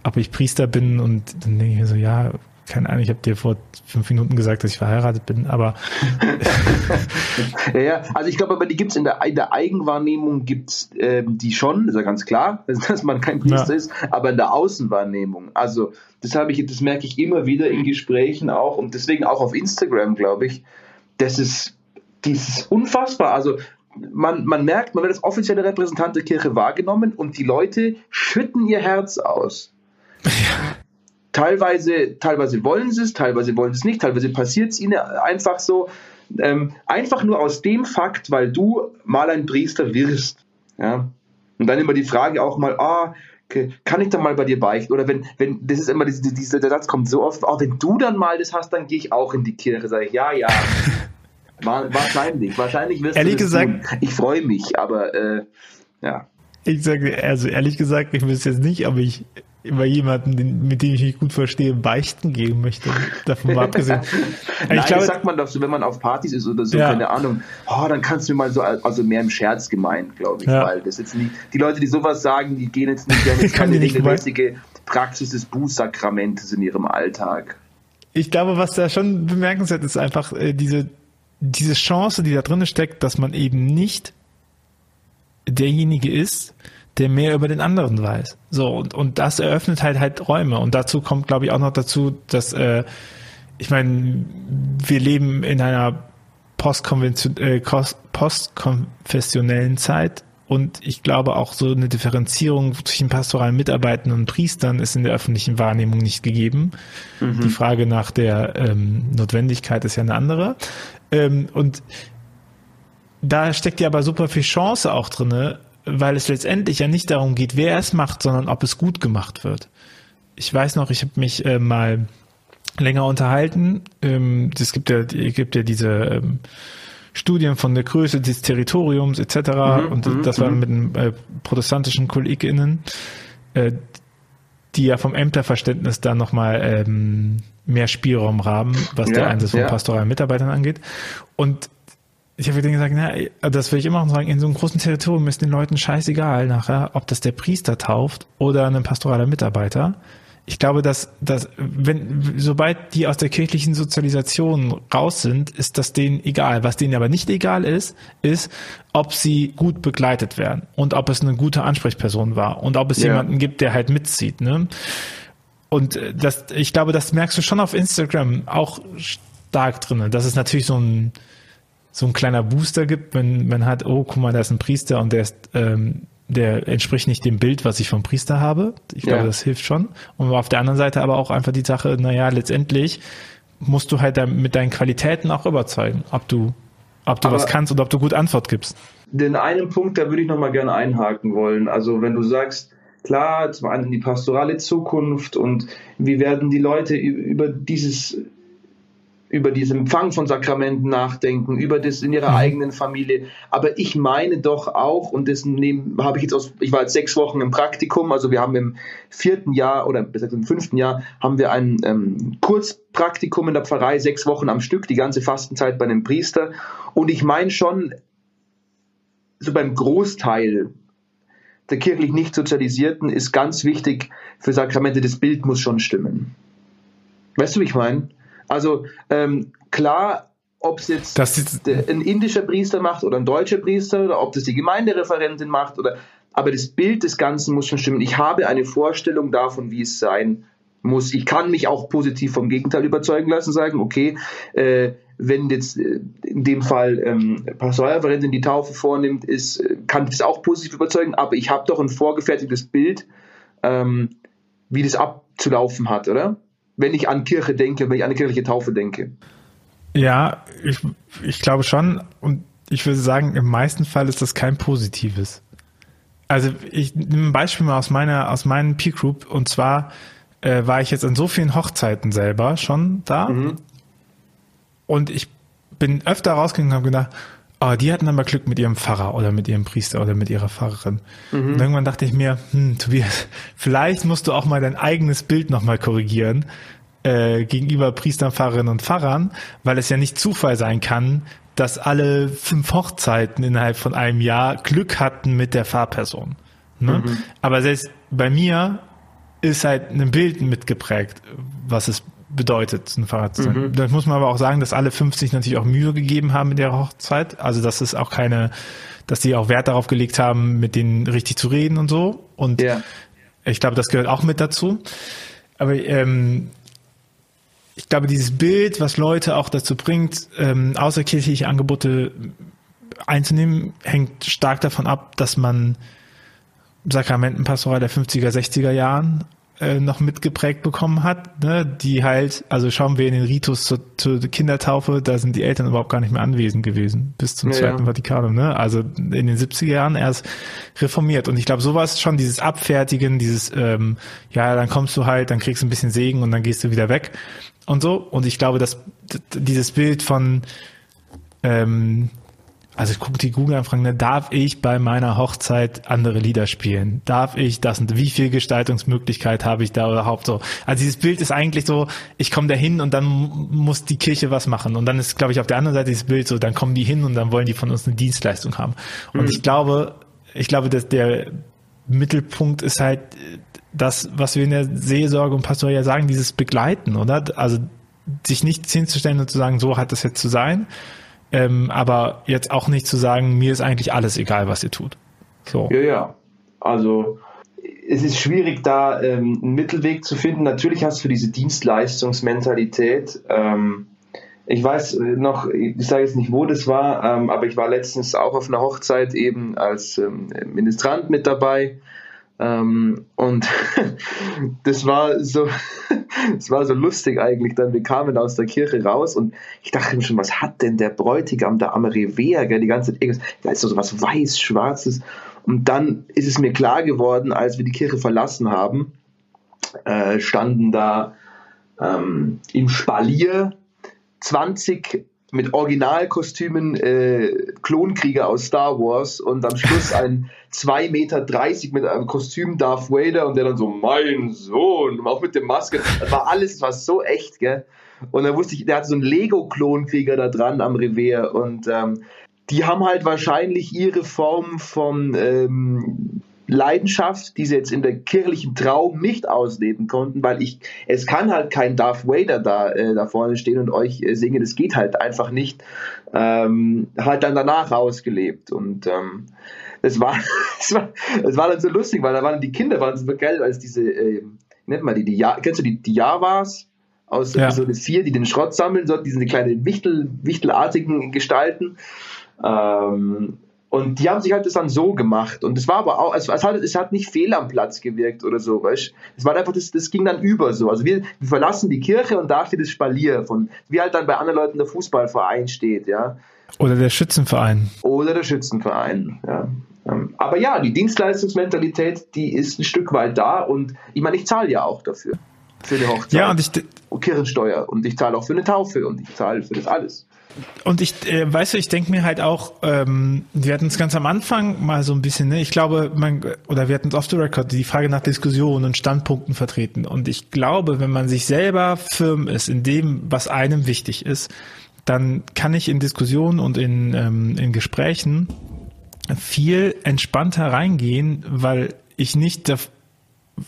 ob ich Priester bin und dann denke ich mir so, ja, keine Ahnung, ich habe dir vor fünf Minuten gesagt, dass ich verheiratet bin, aber. <laughs> ja, ja, also ich glaube, aber die gibt es in der, in der Eigenwahrnehmung gibt's ähm, die schon, ist ja ganz klar, <laughs> dass man kein Priester ja. ist, aber in der Außenwahrnehmung, also das habe ich, das merke ich immer wieder in Gesprächen auch und deswegen auch auf Instagram, glaube ich, das ist, dieses unfassbar. Also man, man merkt, man wird als offizielle Repräsentant der Kirche wahrgenommen und die Leute schütten ihr Herz aus. Ja. Teilweise, teilweise wollen sie es, teilweise wollen sie es nicht, teilweise passiert es ihnen einfach so. Ähm, einfach nur aus dem Fakt, weil du mal ein Priester wirst. Ja? Und dann immer die Frage auch mal, ah, kann ich dann mal bei dir beichten? Oder wenn, wenn, das ist immer, dieser, dieser Satz kommt so oft, oh, wenn du dann mal das hast, dann gehe ich auch in die Kirche. Sag ich, ja, ja. <laughs> wahrscheinlich, wahrscheinlich wirst ehrlich du gesagt, tun. Ich freue mich, aber äh, ja. Ich sage, also ehrlich gesagt, ich wüsste jetzt nicht, ob ich über jemanden, mit dem ich mich gut verstehe, beichten geben möchte. Davon mal abgesehen. <laughs> Nein, ich glaube, das sagt man doch so, wenn man auf Partys ist oder so, ja. keine Ahnung. Oh, dann kannst du mal so, also mehr im Scherz gemeint, glaube ich, ja. weil das jetzt nicht, die Leute, die sowas sagen, die gehen jetzt nicht, die haben <laughs> jetzt keine regelmäßige Praxis des Bußsakramentes in ihrem Alltag. Ich glaube, was da schon bemerkenswert ist, einfach äh, diese, diese Chance, die da drin steckt, dass man eben nicht derjenige ist, der mehr über den anderen weiß. So, und, und das eröffnet halt halt Räume. Und dazu kommt, glaube ich, auch noch dazu, dass, äh, ich meine, wir leben in einer äh, postkonfessionellen Zeit. Und ich glaube auch so eine Differenzierung zwischen pastoralen Mitarbeitern und Priestern ist in der öffentlichen Wahrnehmung nicht gegeben. Mhm. Die Frage nach der ähm, Notwendigkeit ist ja eine andere. Ähm, und da steckt ja aber super viel Chance auch drinne, weil es letztendlich ja nicht darum geht, wer es macht, sondern ob es gut gemacht wird. Ich weiß noch, ich habe mich äh, mal länger unterhalten. Ähm, es gibt ja, gibt ja diese ähm, Studien von der Größe des Territoriums etc. Mhm, und mhm, das war mhm. mit den äh, protestantischen KollegInnen, äh, die ja vom Ämterverständnis da nochmal ähm, mehr Spielraum haben, was ja, der Einsatz von ja. pastoralen Mitarbeitern angeht. Und ich habe dann gesagt, na, das will ich immer noch sagen, in so einem großen Territorium ist den Leuten scheißegal nachher, ob das der Priester tauft oder ein pastoraler Mitarbeiter. Ich glaube, dass, dass wenn, sobald die aus der kirchlichen Sozialisation raus sind, ist das denen egal. Was denen aber nicht egal ist, ist, ob sie gut begleitet werden und ob es eine gute Ansprechperson war und ob es ja. jemanden gibt, der halt mitzieht. Ne? Und das, ich glaube, das merkst du schon auf Instagram auch stark drinnen. Das ist natürlich so ein, so ein kleiner Booster gibt, wenn man hat, oh, guck mal, da ist ein Priester und der ist, ähm, der entspricht nicht dem Bild, was ich vom Priester habe. Ich glaube, ja. das hilft schon. Und auf der anderen Seite aber auch einfach die Sache, naja, letztendlich musst du halt mit deinen Qualitäten auch überzeugen, ob du, ob du aber was kannst und ob du gut Antwort gibst. Den einen Punkt, da würde ich nochmal gerne einhaken wollen. Also wenn du sagst, klar, zum einen die pastorale Zukunft und wie werden die Leute über dieses über diesen Empfang von Sakramenten nachdenken, über das in ihrer mhm. eigenen Familie. Aber ich meine doch auch, und das habe ich jetzt aus, ich war jetzt sechs Wochen im Praktikum, also wir haben im vierten Jahr oder besser im fünften Jahr haben wir ein ähm, Kurzpraktikum in der Pfarrei, sechs Wochen am Stück, die ganze Fastenzeit bei einem Priester. Und ich meine schon, so beim Großteil der kirchlich nicht Sozialisierten ist ganz wichtig für Sakramente, das Bild muss schon stimmen. Weißt du, wie ich meine? Also ähm, klar, ob es jetzt ein indischer Priester macht oder ein deutscher Priester oder ob das die Gemeindereferentin macht oder aber das Bild des Ganzen muss schon stimmen. Ich habe eine Vorstellung davon, wie es sein muss. Ich kann mich auch positiv vom Gegenteil überzeugen lassen, sagen, okay, äh, wenn jetzt äh, in dem Fall ähm, Pastoralreferentin die Taufe vornimmt, ist, äh, kann ich das auch positiv überzeugen, aber ich habe doch ein vorgefertigtes Bild, ähm, wie das abzulaufen hat, oder? wenn ich an Kirche denke, wenn ich an eine kirchliche Taufe denke. Ja, ich, ich glaube schon. Und ich würde sagen, im meisten Fall ist das kein positives. Also ich nehme ein Beispiel mal aus meiner, aus meinen Peer Group und zwar äh, war ich jetzt an so vielen Hochzeiten selber schon da mhm. und ich bin öfter rausgegangen und habe gedacht, oh, die hatten aber Glück mit ihrem Pfarrer oder mit ihrem Priester oder mit ihrer Pfarrerin. Mhm. Und irgendwann dachte ich mir, hm, Tobias, <laughs> vielleicht musst du auch mal dein eigenes Bild nochmal korrigieren äh, gegenüber Priestern, Pfarrerinnen und Pfarrern, weil es ja nicht Zufall sein kann, dass alle fünf Hochzeiten innerhalb von einem Jahr Glück hatten mit der Fahrperson. Ne? Mhm. Aber selbst bei mir ist halt ein Bild mitgeprägt, was es bedeutet, ein Pfarrer zu sein. Mhm. Das muss man aber auch sagen, dass alle 50 natürlich auch Mühe gegeben haben in der Hochzeit. Also dass es auch keine, dass die auch Wert darauf gelegt haben, mit denen richtig zu reden und so. Und ja. ich glaube, das gehört auch mit dazu. Aber ähm, ich glaube, dieses Bild, was Leute auch dazu bringt, ähm, außerkirchliche Angebote einzunehmen, hängt stark davon ab, dass man Sakramentenpastoral der 50er, 60er Jahren äh, noch mitgeprägt bekommen hat, ne? die halt, also schauen wir in den Ritus zur, zur Kindertaufe, da sind die Eltern überhaupt gar nicht mehr anwesend gewesen, bis zum ja, Zweiten ja. Vatikanum, ne? also in den 70er Jahren erst reformiert und ich glaube, sowas schon, dieses Abfertigen, dieses, ähm, ja, dann kommst du halt, dann kriegst du ein bisschen Segen und dann gehst du wieder weg und so und ich glaube, dass dieses Bild von ähm, also ich gucke die Google-Anfragen, ne, darf ich bei meiner Hochzeit andere Lieder spielen? Darf ich das und wie viel Gestaltungsmöglichkeit habe ich da überhaupt so? Also dieses Bild ist eigentlich so, ich komme da hin und dann muss die Kirche was machen. Und dann ist, glaube ich, auf der anderen Seite dieses Bild so, dann kommen die hin und dann wollen die von uns eine Dienstleistung haben. Und mhm. ich glaube, ich glaube, dass der Mittelpunkt ist halt das, was wir in der Seelsorge und Pastoral ja sagen, dieses Begleiten, oder? Also sich nicht hinzustellen und zu sagen, so hat das jetzt zu sein, ähm, aber jetzt auch nicht zu sagen, mir ist eigentlich alles egal, was ihr tut. So. Ja, ja. Also es ist schwierig, da ähm, einen Mittelweg zu finden. Natürlich hast du diese Dienstleistungsmentalität. Ähm, ich weiß noch, ich sage jetzt nicht, wo das war, ähm, aber ich war letztens auch auf einer Hochzeit eben als ähm, Ministrant mit dabei. Ähm, und <laughs> das war so, <laughs> das war so lustig eigentlich. Dann wir kamen aus der Kirche raus und ich dachte mir schon, was hat denn der Bräutigam da am Revier, gell, die ganze Zeit irgendwas, da ist so was weiß-schwarzes. Und dann ist es mir klar geworden, als wir die Kirche verlassen haben, äh, standen da ähm, im Spalier 20 mit Originalkostümen äh, Klonkrieger aus Star Wars und am Schluss ein 2,30 Meter mit einem Kostüm Darth Vader und der dann so, mein Sohn, auch mit der Maske. Das war alles, was so echt, gell? Und dann wusste ich, der hatte so einen Lego-Klonkrieger da dran am Revier und ähm, die haben halt wahrscheinlich ihre Form von ähm, Leidenschaft, die sie jetzt in der kirchlichen Traum nicht ausleben konnten, weil ich, es kann halt kein Darth Vader da, äh, da vorne stehen und euch äh, singen, das geht halt einfach nicht, ähm, halt dann danach ausgelebt und ähm, das war, <laughs> das war, das war dann so lustig, weil da waren die Kinder waren so geil, als diese, äh, nennt man die, die ja kennst du die, die Javas? aus ja. Episode 4, die den Schrott sammeln, so diese kleinen Wichtel, wichtelartigen Gestalten. Ähm, und die haben sich halt das dann so gemacht. Und es war aber auch, es, es, hat, es hat nicht fehl am Platz gewirkt oder so, weißt Es war einfach, das, das ging dann über so. Also wir, wir verlassen die Kirche und da steht das Spalier von, wie halt dann bei anderen Leuten der Fußballverein steht, ja. Oder der Schützenverein. Oder der Schützenverein, ja. Ähm, aber ja, die Dienstleistungsmentalität, die ist ein Stück weit da und ich meine, ich zahle ja auch dafür. Für die Hochzeit. Ja, und ich. Und Kirchensteuer. Und ich zahle auch für eine Taufe und ich zahle für das alles. Und ich, äh, weißt du, ich denke mir halt auch, ähm, wir hatten es ganz am Anfang mal so ein bisschen, ne? ich glaube, man, oder wir hatten es off the record, die Frage nach Diskussionen und Standpunkten vertreten. Und ich glaube, wenn man sich selber firm ist in dem, was einem wichtig ist, dann kann ich in Diskussionen und in, ähm, in Gesprächen viel entspannter reingehen, weil ich nicht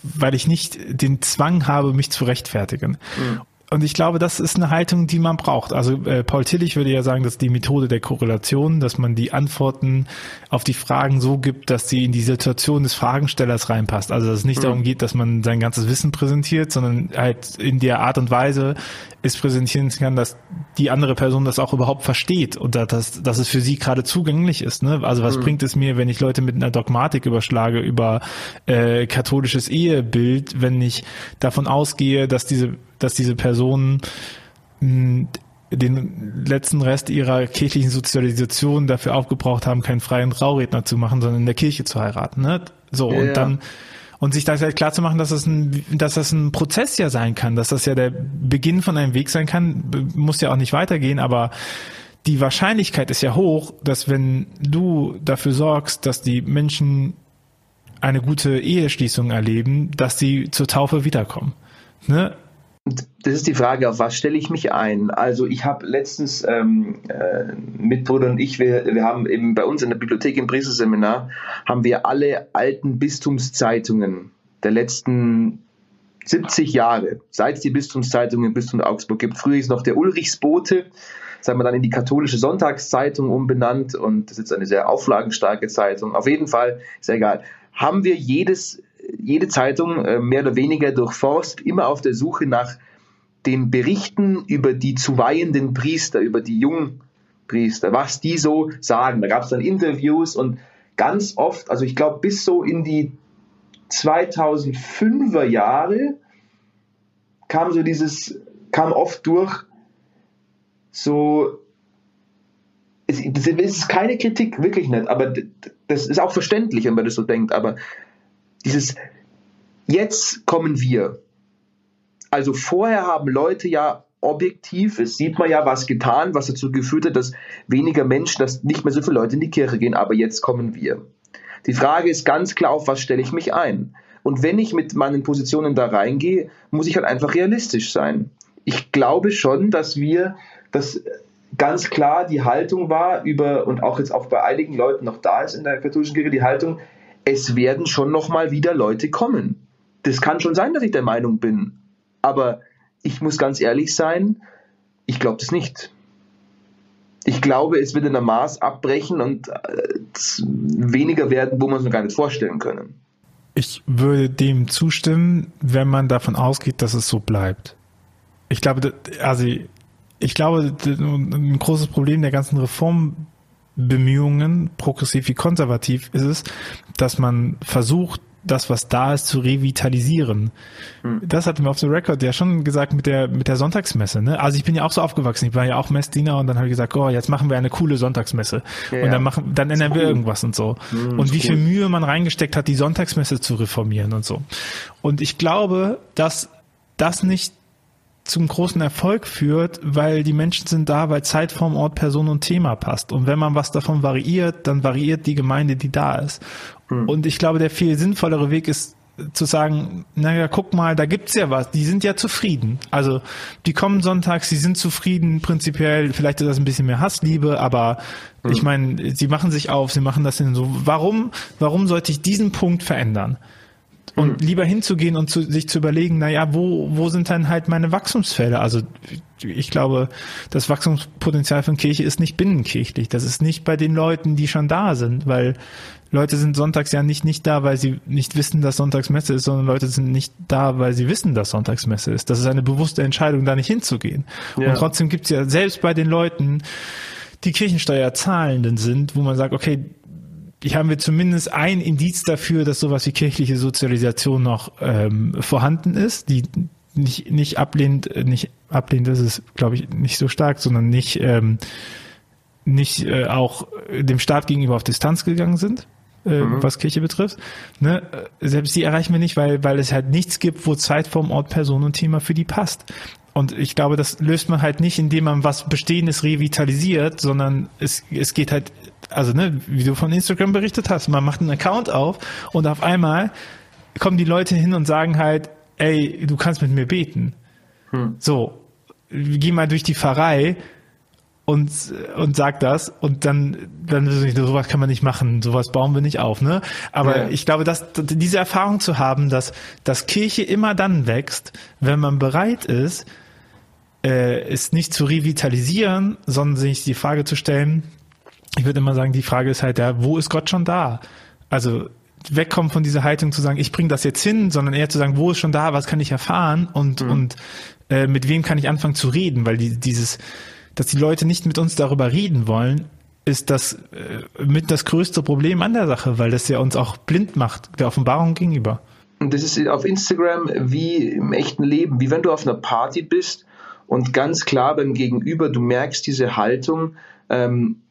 weil ich nicht den Zwang habe, mich zu rechtfertigen. Mhm. Und ich glaube, das ist eine Haltung, die man braucht. Also äh, Paul Tillich würde ja sagen, dass die Methode der Korrelation, dass man die Antworten auf die Fragen so gibt, dass sie in die Situation des Fragenstellers reinpasst. Also dass es nicht mhm. darum geht, dass man sein ganzes Wissen präsentiert, sondern halt in der Art und Weise es präsentieren kann, dass die andere Person das auch überhaupt versteht und dass, dass es für sie gerade zugänglich ist. Ne? Also was mhm. bringt es mir, wenn ich Leute mit einer Dogmatik überschlage über äh, katholisches Ehebild, wenn ich davon ausgehe, dass diese dass diese Personen hm, den letzten Rest ihrer kirchlichen Sozialisation dafür aufgebraucht haben, keinen freien Trauredner zu machen, sondern in der Kirche zu heiraten. Ne? So, ja, und dann und sich da halt klar zu machen, dass das ein, dass das ein Prozess ja sein kann, dass das ja der Beginn von einem Weg sein kann, muss ja auch nicht weitergehen, aber die Wahrscheinlichkeit ist ja hoch, dass wenn du dafür sorgst, dass die Menschen eine gute Eheschließung erleben, dass sie zur Taufe wiederkommen. Ne? Das ist die Frage, auf was stelle ich mich ein? Also ich habe letztens ähm, äh, Mitbruder und ich, wir, wir haben eben bei uns in der Bibliothek im Priesterseminar, haben wir alle alten Bistumszeitungen der letzten 70 Jahre, seit es die Bistumszeitung in Bistum Augsburg gibt. Früher ist noch der Ulrichsbote, das haben wir dann in die katholische Sonntagszeitung umbenannt und das ist jetzt eine sehr auflagenstarke Zeitung. Auf jeden Fall, ist ja egal. Haben wir jedes, jede Zeitung äh, mehr oder weniger durchforstet, immer auf der Suche nach den Berichten über die zu weihenden Priester, über die jungen Priester, was die so sagen. Da gab es dann Interviews und ganz oft, also ich glaube bis so in die 2005er Jahre kam so dieses, kam oft durch, so, es, es ist keine Kritik, wirklich nicht, aber das ist auch verständlich, wenn man das so denkt, aber dieses, jetzt kommen wir. Also vorher haben Leute ja objektiv, es sieht man ja, was getan, was dazu geführt hat, dass weniger Menschen, dass nicht mehr so viele Leute in die Kirche gehen, aber jetzt kommen wir. Die Frage ist ganz klar, auf was stelle ich mich ein? Und wenn ich mit meinen Positionen da reingehe, muss ich halt einfach realistisch sein. Ich glaube schon, dass wir, dass ganz klar die Haltung war über, und auch jetzt auch bei einigen Leuten noch da ist in der katholischen Kirche, die Haltung, es werden schon nochmal wieder Leute kommen. Das kann schon sein, dass ich der Meinung bin. Aber ich muss ganz ehrlich sein, ich glaube das nicht. Ich glaube, es wird in der Maß abbrechen und äh, weniger werden, wo man es noch gar nicht vorstellen können. Ich würde dem zustimmen, wenn man davon ausgeht, dass es so bleibt. Ich glaube, also ich glaube, ein großes Problem der ganzen Reformbemühungen, progressiv wie konservativ, ist es, dass man versucht, das, was da ist, zu revitalisieren. Hm. Das hatten wir auf The Record ja schon gesagt mit der, mit der Sonntagsmesse. Ne? Also ich bin ja auch so aufgewachsen. Ich war ja auch Messdiener und dann habe ich gesagt, oh, jetzt machen wir eine coole Sonntagsmesse. Ja, und dann machen, dann ändern wir irgendwas und so. Hm, und wie viel Mühe man reingesteckt hat, die Sonntagsmesse zu reformieren und so. Und ich glaube, dass das nicht zum großen Erfolg führt, weil die Menschen sind da, weil Zeitform, Ort, Person und Thema passt. Und wenn man was davon variiert, dann variiert die Gemeinde, die da ist. Mhm. Und ich glaube, der viel sinnvollere Weg ist, zu sagen, naja, guck mal, da gibt's ja was, die sind ja zufrieden. Also die kommen sonntags, sie sind zufrieden, prinzipiell, vielleicht ist das ein bisschen mehr Hassliebe, aber mhm. ich meine, sie machen sich auf, sie machen das in so. Warum, warum sollte ich diesen Punkt verändern? Und mhm. lieber hinzugehen und zu, sich zu überlegen, naja, wo, wo sind dann halt meine Wachstumsfelder? Also ich glaube, das Wachstumspotenzial von Kirche ist nicht binnenkirchlich. Das ist nicht bei den Leuten, die schon da sind, weil Leute sind sonntags ja nicht, nicht da, weil sie nicht wissen, dass Sonntagsmesse ist, sondern Leute sind nicht da, weil sie wissen, dass Sonntagsmesse ist. Das ist eine bewusste Entscheidung, da nicht hinzugehen. Ja. Und trotzdem gibt's ja selbst bei den Leuten, die Kirchensteuerzahlenden sind, wo man sagt, okay, hier haben wir zumindest ein Indiz dafür, dass sowas wie kirchliche Sozialisation noch ähm, vorhanden ist, die nicht, nicht ablehnt, nicht ablehnt, das ist, glaube ich, nicht so stark, sondern nicht, ähm, nicht äh, auch dem Staat gegenüber auf Distanz gegangen sind. Äh, mhm. was Kirche betrifft. Ne? Selbst die erreichen wir nicht, weil, weil es halt nichts gibt, wo Zeitform, Ort, Person und Thema für die passt. Und ich glaube, das löst man halt nicht, indem man was Bestehendes revitalisiert, sondern es, es geht halt also ne, wie du von Instagram berichtet hast, man macht einen Account auf und auf einmal kommen die Leute hin und sagen halt, ey, du kannst mit mir beten. Hm. So, geh mal durch die Pfarrei und, und sag das und dann, dann sowas kann man nicht machen, sowas bauen wir nicht auf, ne? Aber ja. ich glaube, dass diese Erfahrung zu haben, dass, dass Kirche immer dann wächst, wenn man bereit ist, äh, es nicht zu revitalisieren, sondern sich die Frage zu stellen, ich würde immer sagen, die Frage ist halt, ja, wo ist Gott schon da? Also wegkommen von dieser Haltung zu sagen, ich bringe das jetzt hin, sondern eher zu sagen, wo ist schon da, was kann ich erfahren und, mhm. und äh, mit wem kann ich anfangen zu reden, weil die, dieses, dass die Leute nicht mit uns darüber reden wollen, ist das äh, mit das größte Problem an der Sache, weil das ja uns auch blind macht, der Offenbarung gegenüber. Und das ist auf Instagram wie im echten Leben, wie wenn du auf einer Party bist und ganz klar beim Gegenüber, du merkst diese Haltung, ähm,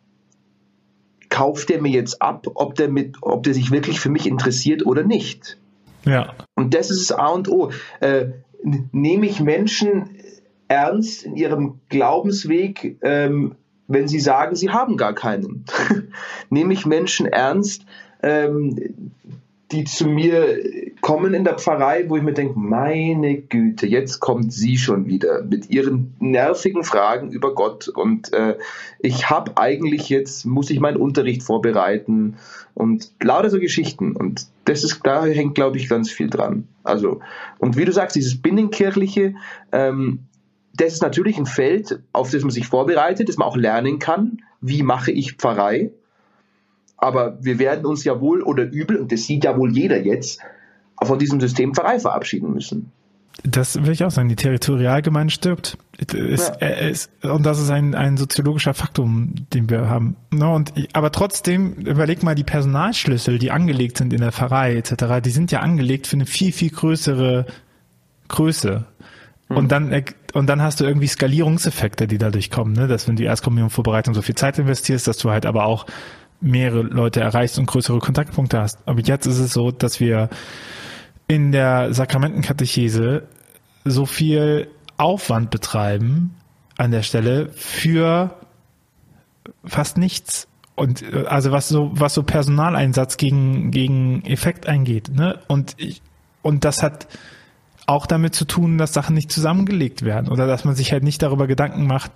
kauft der mir jetzt ab, ob der, mit, ob der sich wirklich für mich interessiert oder nicht. Ja. Und das ist das A und O. Äh, nehme ich Menschen ernst in ihrem Glaubensweg, ähm, wenn sie sagen, sie haben gar keinen? <laughs> nehme ich Menschen ernst, ähm, die zu mir kommen in der Pfarrei, wo ich mir denke, meine Güte, jetzt kommt sie schon wieder mit ihren nervigen Fragen über Gott und äh, ich habe eigentlich jetzt, muss ich meinen Unterricht vorbereiten und lauter so Geschichten und das ist, da hängt glaube ich ganz viel dran. Also und wie du sagst, dieses Binnenkirchliche, ähm, das ist natürlich ein Feld, auf das man sich vorbereitet, das man auch lernen kann, wie mache ich Pfarrei, aber wir werden uns ja wohl oder übel, und das sieht ja wohl jeder jetzt, von diesem System Pfarrei verabschieden müssen. Das will ich auch sagen. Die Territorialgemeinde stirbt. Ist, ja. ist, und das ist ein, ein soziologischer Faktum, den wir haben. No, und, aber trotzdem, überleg mal die Personalschlüssel, die angelegt sind in der Pfarrei etc., die sind ja angelegt für eine viel, viel größere Größe. Mhm. Und dann, und dann hast du irgendwie Skalierungseffekte, die dadurch kommen, ne? dass wenn du die Erstkommunionvorbereitung so viel Zeit investierst, dass du halt aber auch mehrere Leute erreichst und größere Kontaktpunkte hast. Aber jetzt ist es so, dass wir in der Sakramentenkatechese so viel Aufwand betreiben an der Stelle für fast nichts. Und äh, also was so, was so Personaleinsatz gegen, gegen Effekt eingeht, ne? Und ich, und das hat auch damit zu tun, dass Sachen nicht zusammengelegt werden oder dass man sich halt nicht darüber Gedanken macht,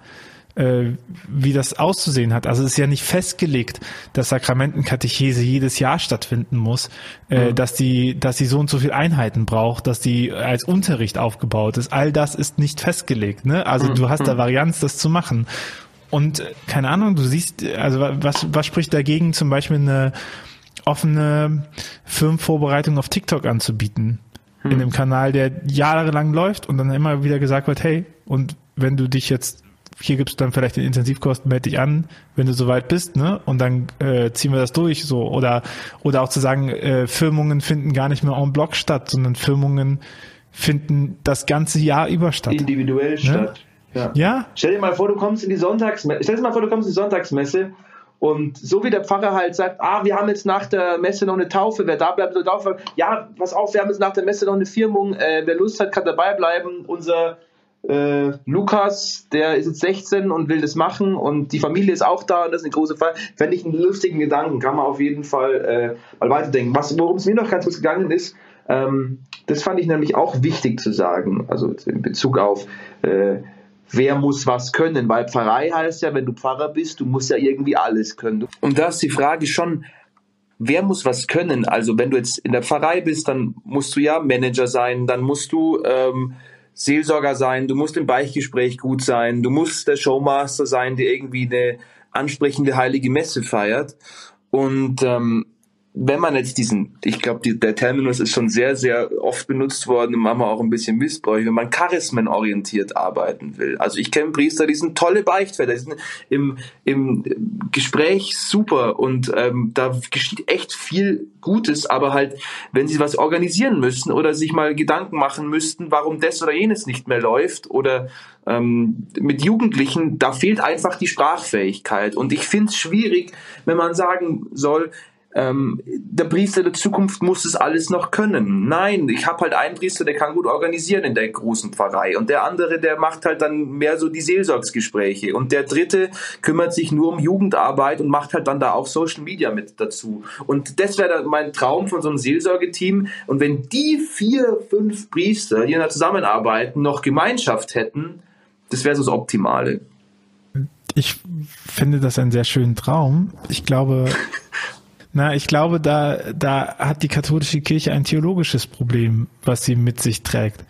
äh, wie das auszusehen hat. Also es ist ja nicht festgelegt, dass Sakramentenkatechese jedes Jahr stattfinden muss, äh, mhm. dass die, dass die so und so viel Einheiten braucht, dass die als Unterricht aufgebaut ist. All das ist nicht festgelegt. Ne? Also mhm. du hast da mhm. Varianz, das zu machen. Und äh, keine Ahnung, du siehst, also was, was spricht dagegen, zum Beispiel eine offene Firmenvorbereitung auf TikTok anzubieten? In mhm. einem Kanal, der jahrelang läuft und dann immer wieder gesagt wird, hey, und wenn du dich jetzt hier gibt's dann vielleicht den Intensivkosten, melde dich an, wenn du soweit bist, ne? Und dann äh, ziehen wir das durch, so oder oder auch zu sagen, äh, Firmungen finden gar nicht mehr en bloc statt, sondern Firmungen finden das ganze Jahr über statt. Individuell ne? statt. Ja. ja. Stell dir mal vor, du kommst in die Sonntagsmesse. Stell dir mal vor, du kommst in die Sonntagsmesse und so wie der Pfarrer halt sagt, ah, wir haben jetzt nach der Messe noch eine Taufe, wer da bleibt, soll Taufe. Ja, pass auf, wir haben jetzt nach der Messe noch eine Firmung, äh, wer Lust hat, kann dabei bleiben. Unser äh, Lukas, der ist jetzt 16 und will das machen und die Familie ist auch da und das ist eine große Feier. Fände ich einen lustigen Gedanken, kann man auf jeden Fall äh, mal weiterdenken. Worum es mir noch ganz kurz gegangen ist, ähm, das fand ich nämlich auch wichtig zu sagen, also in Bezug auf äh, wer muss was können, weil Pfarrei heißt ja, wenn du Pfarrer bist, du musst ja irgendwie alles können. Und da ist die Frage schon, wer muss was können? Also wenn du jetzt in der Pfarrei bist, dann musst du ja Manager sein, dann musst du ähm, Seelsorger sein, du musst im Beichtgespräch gut sein, du musst der Showmaster sein, der irgendwie eine ansprechende heilige Messe feiert. Und ähm, wenn man jetzt diesen, ich glaube, die, der Terminus ist schon sehr, sehr oft benutzt worden und manchmal auch ein bisschen missbräuchlich, wenn man charismenorientiert arbeiten will. Also ich kenne Priester, die sind tolle Beichtväter, die sind im, im Gespräch super und ähm, da geschieht echt viel Gutes, aber halt, wenn sie was organisieren müssen oder sich mal Gedanken machen müssten, warum das oder jenes nicht mehr läuft oder ähm, mit Jugendlichen, da fehlt einfach die Sprachfähigkeit. Und ich finde es schwierig, wenn man sagen soll, ähm, der Priester der Zukunft muss es alles noch können. Nein, ich habe halt einen Priester, der kann gut organisieren in der großen Pfarrei und der andere, der macht halt dann mehr so die Seelsorgsgespräche und der dritte kümmert sich nur um Jugendarbeit und macht halt dann da auch Social Media mit dazu. Und das wäre mein Traum von so einem Seelsorgeteam. Und wenn die vier, fünf Priester, die in der Zusammenarbeit noch Gemeinschaft hätten, das wäre so das Optimale. Ich finde das einen sehr schönen Traum. Ich glaube, <laughs> Na, ich glaube, da, da hat die katholische Kirche ein theologisches Problem, was sie mit sich trägt.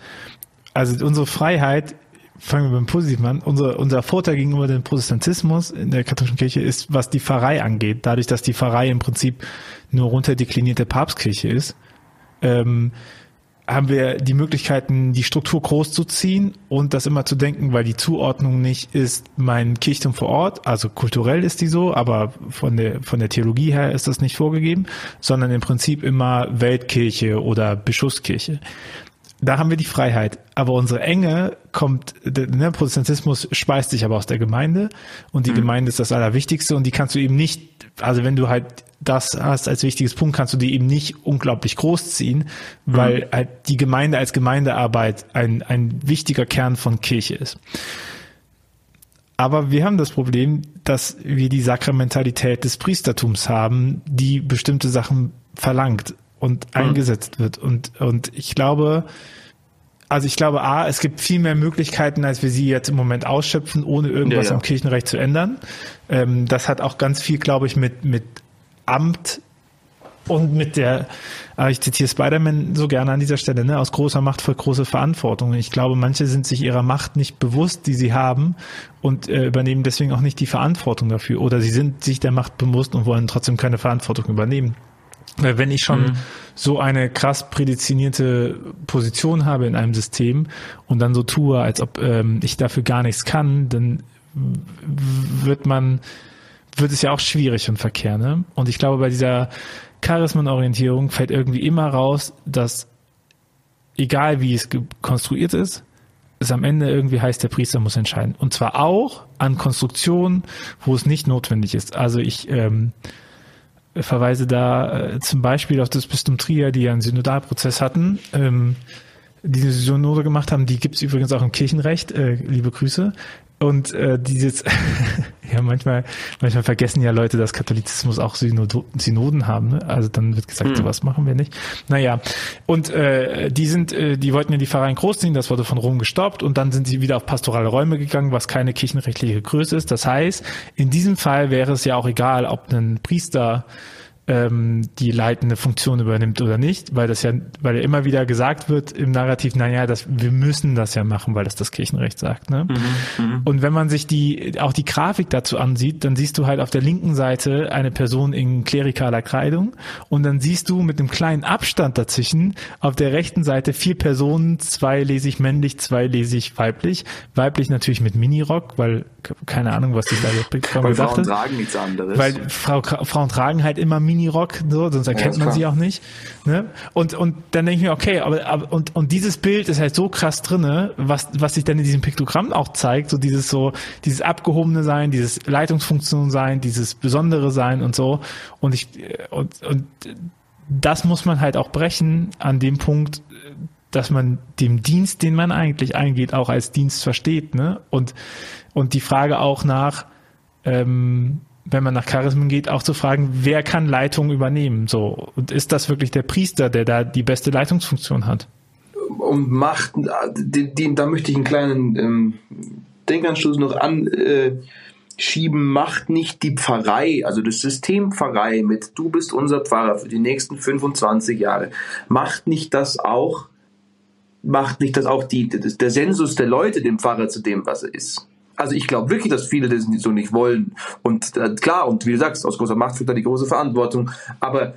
Also unsere Freiheit, fangen wir beim Positiven an, unser, unser Vorteil gegenüber dem Protestantismus in der katholischen Kirche ist, was die Pfarrei angeht. Dadurch, dass die Pfarrei im Prinzip nur runterdeklinierte Papstkirche ist, ähm, haben wir die Möglichkeiten, die Struktur groß zu ziehen und das immer zu denken, weil die Zuordnung nicht ist mein Kirchturm vor Ort, also kulturell ist die so, aber von der, von der Theologie her ist das nicht vorgegeben, sondern im Prinzip immer Weltkirche oder Bischofskirche. Da haben wir die Freiheit. Aber unsere Enge kommt, der ne, Protestantismus speist sich aber aus der Gemeinde und die mhm. Gemeinde ist das Allerwichtigste und die kannst du eben nicht, also wenn du halt das hast als wichtiges Punkt, kannst du die eben nicht unglaublich groß ziehen, weil mhm. halt die Gemeinde als Gemeindearbeit ein, ein wichtiger Kern von Kirche ist. Aber wir haben das Problem, dass wir die Sakramentalität des Priestertums haben, die bestimmte Sachen verlangt. und mhm. eingesetzt wird. Und, und ich glaube, also ich glaube, A, es gibt viel mehr Möglichkeiten, als wir sie jetzt im Moment ausschöpfen, ohne irgendwas ja, ja. am Kirchenrecht zu ändern. Ähm, das hat auch ganz viel, glaube ich, mit, mit Amt und mit der, äh, ich zitiere Spider-Man so gerne an dieser Stelle, ne, aus großer Macht für große Verantwortung. Ich glaube, manche sind sich ihrer Macht nicht bewusst, die sie haben und äh, übernehmen deswegen auch nicht die Verantwortung dafür. Oder sie sind sich der Macht bewusst und wollen trotzdem keine Verantwortung übernehmen. Weil wenn ich schon mhm. so eine krass prädestinierte Position habe in einem System und dann so tue, als ob ähm, ich dafür gar nichts kann, dann wird man, wird es ja auch schwierig und verkehr, ne? Und ich glaube, bei dieser Charismenorientierung fällt irgendwie immer raus, dass egal wie es konstruiert ist, es am Ende irgendwie heißt, der Priester muss entscheiden. Und zwar auch an Konstruktionen, wo es nicht notwendig ist. Also ich ähm, verweise da äh, zum Beispiel auf das Bistum Trier, die ja einen Synodalprozess hatten, ähm, die eine Synode gemacht haben. Die gibt es übrigens auch im Kirchenrecht. Äh, liebe Grüße. Und äh, dieses, <laughs> ja, manchmal, manchmal vergessen ja Leute, dass Katholizismus auch Synod Synoden haben. Ne? Also dann wird gesagt, hm. sowas machen wir nicht. Naja, und äh, die sind, äh, die wollten ja die Pfarreien großziehen, das wurde von Rom gestoppt und dann sind sie wieder auf pastorale Räume gegangen, was keine kirchenrechtliche Größe ist. Das heißt, in diesem Fall wäre es ja auch egal, ob ein Priester ähm, die leitende Funktion übernimmt oder nicht, weil das ja, weil ja immer wieder gesagt wird im Narrativ, naja, das, wir müssen das ja machen, weil das das Kirchenrecht sagt. Ne? Mhm, mhm, und wenn man sich die auch die Grafik dazu ansieht, dann siehst du halt auf der linken Seite eine Person in klerikaler Kleidung und dann siehst du mit einem kleinen Abstand dazwischen auf der rechten Seite vier Personen, zwei lese ich männlich, zwei lese ich weiblich. Weiblich natürlich mit Minirock, weil keine Ahnung, was sich da gedacht hat. Weil Frauen tragen nichts anderes. Weil Frau, Frauen tragen halt immer Minirock Minirock, so, sonst erkennt ja, man sie auch nicht. Ne? Und, und dann denke ich mir, okay, aber, aber und, und dieses Bild ist halt so krass drinne, was, was sich dann in diesem Piktogramm auch zeigt, so dieses so, dieses abgehobene Sein, dieses Leitungsfunktion sein, dieses besondere Sein und so. Und ich, und, und das muss man halt auch brechen an dem Punkt, dass man dem Dienst, den man eigentlich eingeht, auch als Dienst versteht, ne? Und, und die Frage auch nach, ähm, wenn man nach Charismen geht, auch zu fragen, wer kann Leitung übernehmen? So, und ist das wirklich der Priester, der da die beste Leitungsfunktion hat? Und macht, die, die, da möchte ich einen kleinen ähm, Denkanstoß noch anschieben, äh, macht nicht die Pfarrei, also das System Pfarrei mit du bist unser Pfarrer für die nächsten 25 Jahre, macht nicht das auch, macht nicht das auch die, der Sensus der Leute dem Pfarrer zu dem, was er ist? Also ich glaube wirklich, dass viele das so nicht wollen. Und äh, klar, und wie du sagst, aus großer Macht führt da die große Verantwortung. Aber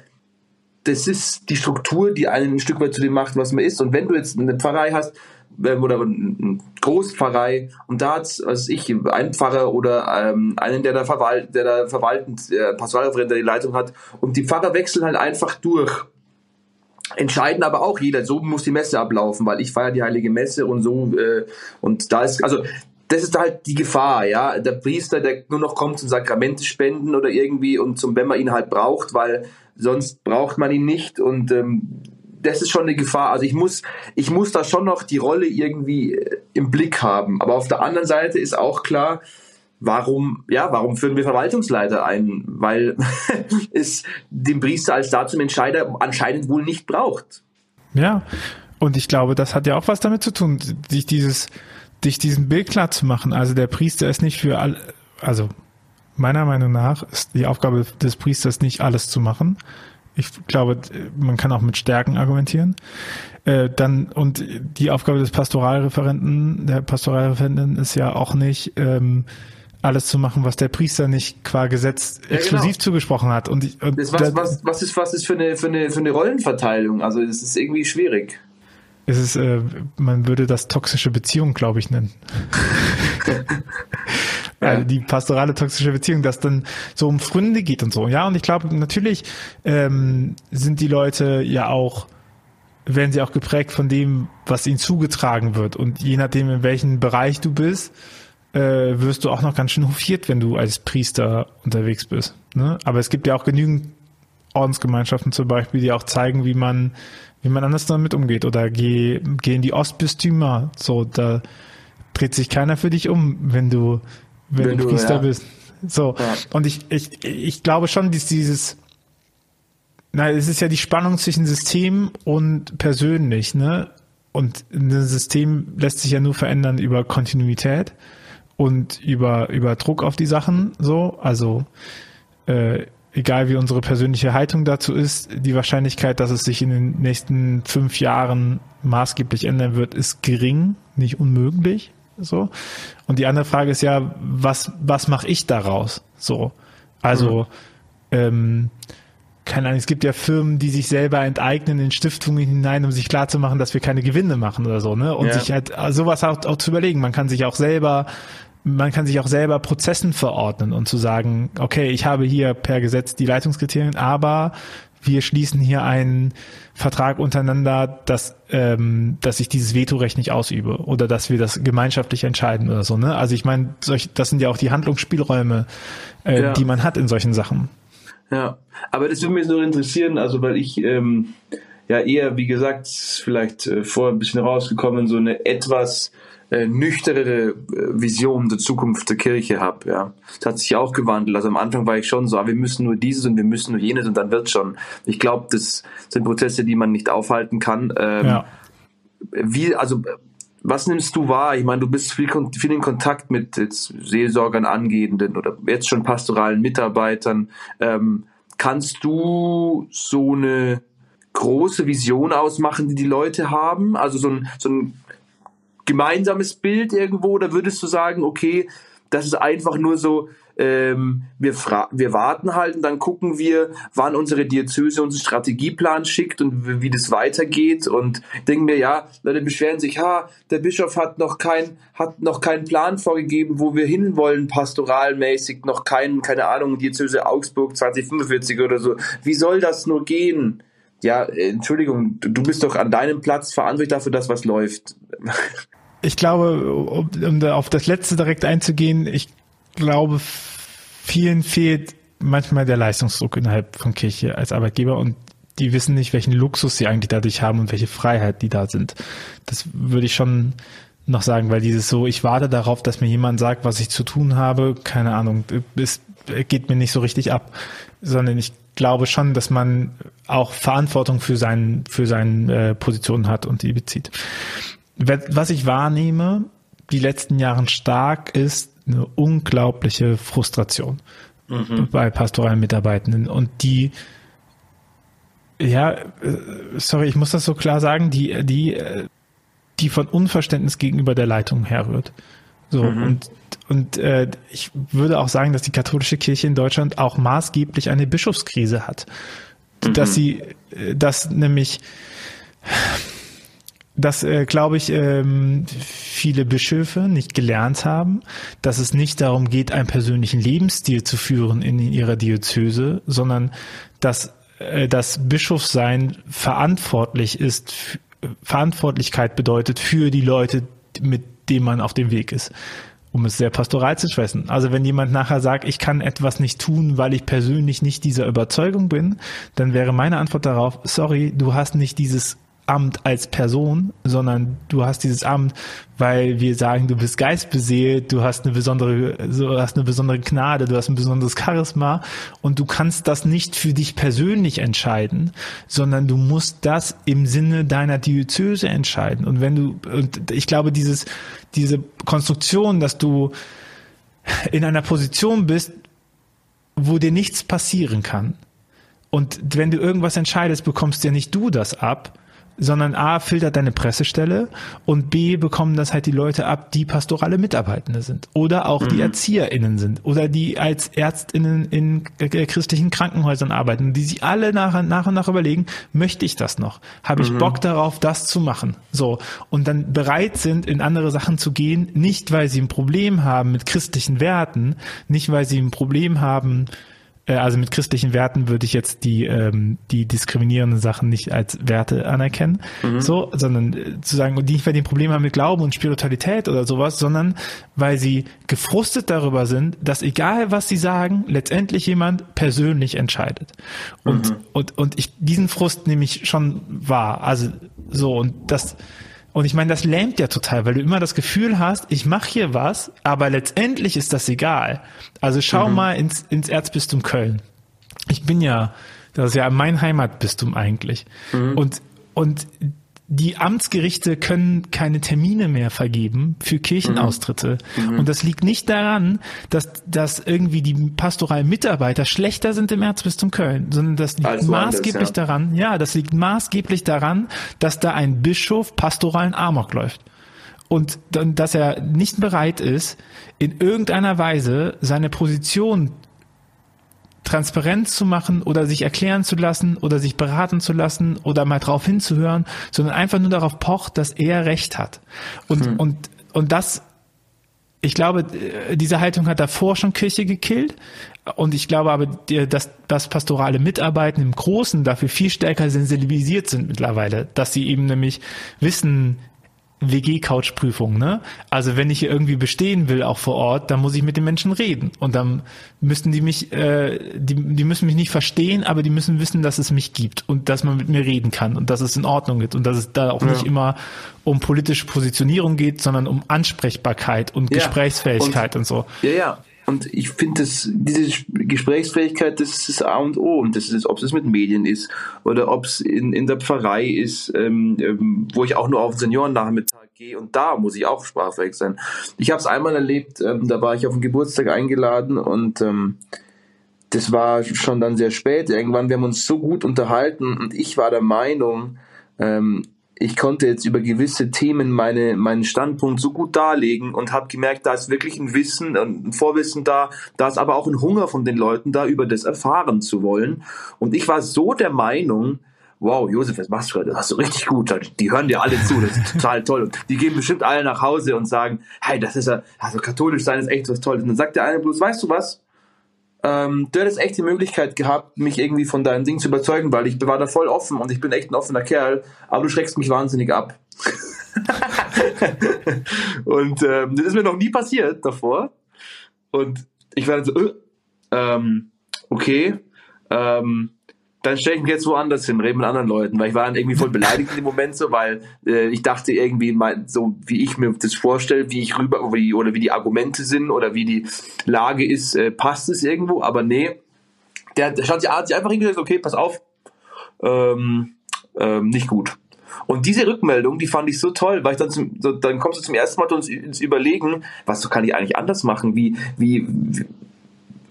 das ist die Struktur, die einen ein Stück weit zu dem macht, was man ist. Und wenn du jetzt eine Pfarrei hast, ähm, oder eine Großpfarrei und da hat also ich einen Pfarrer oder ähm, einen der da verwalt der da verwaltend äh, Pastoralreferent der die Leitung hat und die Pfarrer wechseln halt einfach durch entscheiden aber auch jeder so muss die Messe ablaufen weil ich feiere die heilige Messe und so äh, und da ist also das ist halt die Gefahr, ja. Der Priester, der nur noch kommt zum Sakramente spenden oder irgendwie und zum, wenn man ihn halt braucht, weil sonst braucht man ihn nicht und ähm, das ist schon eine Gefahr. Also ich muss, ich muss da schon noch die Rolle irgendwie äh, im Blick haben. Aber auf der anderen Seite ist auch klar, warum, ja, warum führen wir Verwaltungsleiter ein? Weil <laughs> es den Priester als Entscheider anscheinend wohl nicht braucht. Ja, und ich glaube, das hat ja auch was damit zu tun, sich dieses, dich diesen Bild klar zu machen. Also der Priester ist nicht für all, also meiner Meinung nach ist die Aufgabe des Priesters nicht alles zu machen. Ich glaube, man kann auch mit Stärken argumentieren. Äh, dann und die Aufgabe des Pastoralreferenten, der Pastoralreferentin ist ja auch nicht ähm, alles zu machen, was der Priester nicht qua Gesetz ja, exklusiv genau. zugesprochen hat. Und, und was, was, was ist was ist für eine für eine für eine Rollenverteilung? Also das ist irgendwie schwierig. Es ist, äh, man würde das toxische Beziehung, glaube ich, nennen. <laughs> also die pastorale toxische Beziehung, dass dann so um Fründe geht und so. Ja, und ich glaube, natürlich ähm, sind die Leute ja auch, werden sie auch geprägt von dem, was ihnen zugetragen wird. Und je nachdem, in welchem Bereich du bist, äh, wirst du auch noch ganz schön hofiert, wenn du als Priester unterwegs bist. Ne? Aber es gibt ja auch genügend Ordensgemeinschaften zum Beispiel, die auch zeigen, wie man wie man anders damit umgeht. Oder geh, geh in die Ostbistümer. So, da dreht sich keiner für dich um, wenn du, wenn, wenn du Priester ja. bist. So. Ja. Und ich, ich, ich glaube schon, dass dieses, Na, es ist ja die Spannung zwischen System und persönlich, ne? Und ein System lässt sich ja nur verändern über Kontinuität und über, über Druck auf die Sachen, so. Also, äh, egal wie unsere persönliche Haltung dazu ist, die Wahrscheinlichkeit, dass es sich in den nächsten fünf Jahren maßgeblich ändern wird, ist gering, nicht unmöglich. So. Und die andere Frage ist ja, was, was mache ich daraus? So. Also, mhm. ähm, keine Ahnung, es gibt ja Firmen, die sich selber enteignen in Stiftungen hinein, um sich klarzumachen, dass wir keine Gewinne machen oder so, ne? Und ja. sich halt sowas auch, auch zu überlegen. Man kann sich auch selber man kann sich auch selber Prozessen verordnen und zu sagen, okay, ich habe hier per Gesetz die Leitungskriterien, aber wir schließen hier einen Vertrag untereinander, dass, ähm, dass ich dieses Vetorecht nicht ausübe oder dass wir das gemeinschaftlich entscheiden oder so. Ne? Also ich meine, solch, das sind ja auch die Handlungsspielräume, äh, ja. die man hat in solchen Sachen. Ja, aber das würde mich nur interessieren, also weil ich ähm, ja eher, wie gesagt, vielleicht äh, vor ein bisschen rausgekommen, so eine etwas äh, nüchternere äh, Vision der Zukunft der Kirche habe. Ja, das hat sich auch gewandelt. Also am Anfang war ich schon so, ah, wir müssen nur dieses und wir müssen nur jenes und dann wird schon. Ich glaube, das sind Prozesse, die man nicht aufhalten kann. Ähm, ja. Wie, also was nimmst du wahr? Ich meine, du bist viel, viel in Kontakt mit jetzt Seelsorgern, Angehenden oder jetzt schon pastoralen Mitarbeitern. Ähm, kannst du so eine große Vision ausmachen, die die Leute haben? Also so ein, so ein gemeinsames Bild irgendwo oder würdest du sagen, okay, das ist einfach nur so, ähm, wir, wir warten halt und dann gucken wir, wann unsere Diözese unseren Strategieplan schickt und wie das weitergeht und denken mir, ja, Leute beschweren sich, ha, der Bischof hat noch kein, hat noch keinen Plan vorgegeben, wo wir hinwollen, pastoralmäßig, noch keinen, keine Ahnung, Diözese Augsburg 2045 oder so. Wie soll das nur gehen? Ja, Entschuldigung, du bist doch an deinem Platz verantwortlich dafür, dass was läuft <laughs> ich glaube, um, um auf das letzte direkt einzugehen, ich glaube, vielen fehlt manchmal der Leistungsdruck innerhalb von Kirche als Arbeitgeber und die wissen nicht, welchen Luxus sie eigentlich dadurch haben und welche Freiheit die da sind. Das würde ich schon noch sagen, weil dieses so, ich warte darauf, dass mir jemand sagt, was ich zu tun habe, keine Ahnung, es geht mir nicht so richtig ab, sondern ich glaube schon, dass man auch Verantwortung für seinen für seine äh, Position hat und die bezieht was ich wahrnehme, die letzten Jahren stark, ist eine unglaubliche Frustration mhm. bei pastoralen Mitarbeitenden und die ja, äh, sorry, ich muss das so klar sagen, die, die, die von Unverständnis gegenüber der Leitung herrührt. So, mhm. und, und äh, ich würde auch sagen, dass die katholische Kirche in Deutschland auch maßgeblich eine Bischofskrise hat. Mhm. Dass sie, äh, dass nämlich dass, äh, glaube ich, ähm, viele Bischöfe nicht gelernt haben, dass es nicht darum geht, einen persönlichen Lebensstil zu führen in ihrer Diözese, sondern dass äh, das Bischofsein verantwortlich ist, Verantwortlichkeit bedeutet für die Leute, mit denen man auf dem Weg ist um es sehr pastoral zu sprechen. Also wenn jemand nachher sagt, ich kann etwas nicht tun, weil ich persönlich nicht dieser Überzeugung bin, dann wäre meine Antwort darauf, sorry, du hast nicht dieses Amt als Person, sondern du hast dieses Amt, weil wir sagen, du bist geistbeseelt, du hast eine besondere, du hast eine besondere Gnade, du hast ein besonderes Charisma und du kannst das nicht für dich persönlich entscheiden, sondern du musst das im Sinne deiner Diözese entscheiden. Und wenn du, und ich glaube, dieses, diese Konstruktion, dass du in einer Position bist, wo dir nichts passieren kann. Und wenn du irgendwas entscheidest, bekommst ja nicht du das ab, sondern A, filtert deine Pressestelle und B, bekommen das halt die Leute ab, die pastorale Mitarbeitende sind oder auch mhm. die ErzieherInnen sind oder die als ÄrztInnen in christlichen Krankenhäusern arbeiten, die sich alle nach, nach und nach überlegen, möchte ich das noch? Habe ich mhm. Bock darauf, das zu machen? So. Und dann bereit sind, in andere Sachen zu gehen, nicht weil sie ein Problem haben mit christlichen Werten, nicht weil sie ein Problem haben, also mit christlichen Werten würde ich jetzt die, ähm, die diskriminierenden Sachen nicht als Werte anerkennen, mhm. so, sondern äh, zu sagen, die nicht weil die ein Problem haben mit Glauben und Spiritualität oder sowas, sondern weil sie gefrustet darüber sind, dass egal was sie sagen, letztendlich jemand persönlich entscheidet. Und, mhm. und, und ich diesen Frust nehme ich schon wahr. Also so, und das und ich meine, das lähmt ja total, weil du immer das Gefühl hast, ich mache hier was, aber letztendlich ist das egal. Also schau mhm. mal ins, ins Erzbistum Köln. Ich bin ja Das ist ja mein Heimatbistum eigentlich. Mhm. Und, und die Amtsgerichte können keine Termine mehr vergeben für Kirchenaustritte. Mhm. Und das liegt nicht daran, dass, dass irgendwie die pastoralen Mitarbeiter schlechter sind im Erzbistum Köln, sondern das liegt also maßgeblich anders, ja. daran, ja, das liegt maßgeblich daran, dass da ein Bischof pastoralen Amok läuft. Und dann, dass er nicht bereit ist, in irgendeiner Weise seine Position transparent zu machen oder sich erklären zu lassen oder sich beraten zu lassen oder mal drauf hinzuhören, sondern einfach nur darauf pocht, dass er Recht hat. Und, hm. und, und das, ich glaube, diese Haltung hat davor schon Kirche gekillt. Und ich glaube aber, dass, dass pastorale Mitarbeiten im Großen dafür viel stärker sensibilisiert sind mittlerweile, dass sie eben nämlich wissen, WG-Couch-Prüfung, ne? Also wenn ich hier irgendwie bestehen will, auch vor Ort, dann muss ich mit den Menschen reden. Und dann müssten die mich, äh, die, die müssen mich nicht verstehen, aber die müssen wissen, dass es mich gibt und dass man mit mir reden kann und dass es in Ordnung geht und dass es da auch ja. nicht immer um politische Positionierung geht, sondern um Ansprechbarkeit und ja. Gesprächsfähigkeit und, und so. Ja, ja. Und ich finde, dass diese Gesprächsfähigkeit, das ist A und O. Und das ist, ob es mit Medien ist oder ob es in, in der Pfarrei ist, ähm, ähm, wo ich auch nur auf Seniorennachmittag gehe. Und da muss ich auch sprachfähig sein. Ich habe es einmal erlebt, ähm, da war ich auf den Geburtstag eingeladen und ähm, das war schon dann sehr spät. Irgendwann, wir haben uns so gut unterhalten und ich war der Meinung, ähm, ich konnte jetzt über gewisse Themen meine, meinen Standpunkt so gut darlegen und habe gemerkt, da ist wirklich ein Wissen, ein Vorwissen da, da ist aber auch ein Hunger von den Leuten da, über das erfahren zu wollen. Und ich war so der Meinung, wow, Josef, was machst du gerade? Das hast du richtig gut. Die hören dir alle zu, das ist total toll. Und die gehen bestimmt alle nach Hause und sagen, hey, das ist ja, also katholisch sein ist echt was Tolles. Und dann sagt der eine bloß, weißt du was? Ähm, du hättest echt die Möglichkeit gehabt, mich irgendwie von deinem Ding zu überzeugen, weil ich war da voll offen und ich bin echt ein offener Kerl, aber du schreckst mich wahnsinnig ab. <laughs> und ähm, das ist mir noch nie passiert davor. Und ich war dann so, äh, ähm, okay, ähm, dann stelle ich mich jetzt woanders hin, rede mit anderen Leuten, weil ich war dann irgendwie voll beleidigt in dem Moment so, weil äh, ich dachte irgendwie, mein, so wie ich mir das vorstelle, wie ich rüber wie, oder wie die Argumente sind oder wie die Lage ist, äh, passt es irgendwo, aber nee, der, der hat sich einfach hingestellt, okay, pass auf, ähm, ähm, nicht gut. Und diese Rückmeldung, die fand ich so toll, weil ich dann zum, so, dann kommst du zum ersten Mal ins, ins Überlegen, was kann ich eigentlich anders machen, wie, wie,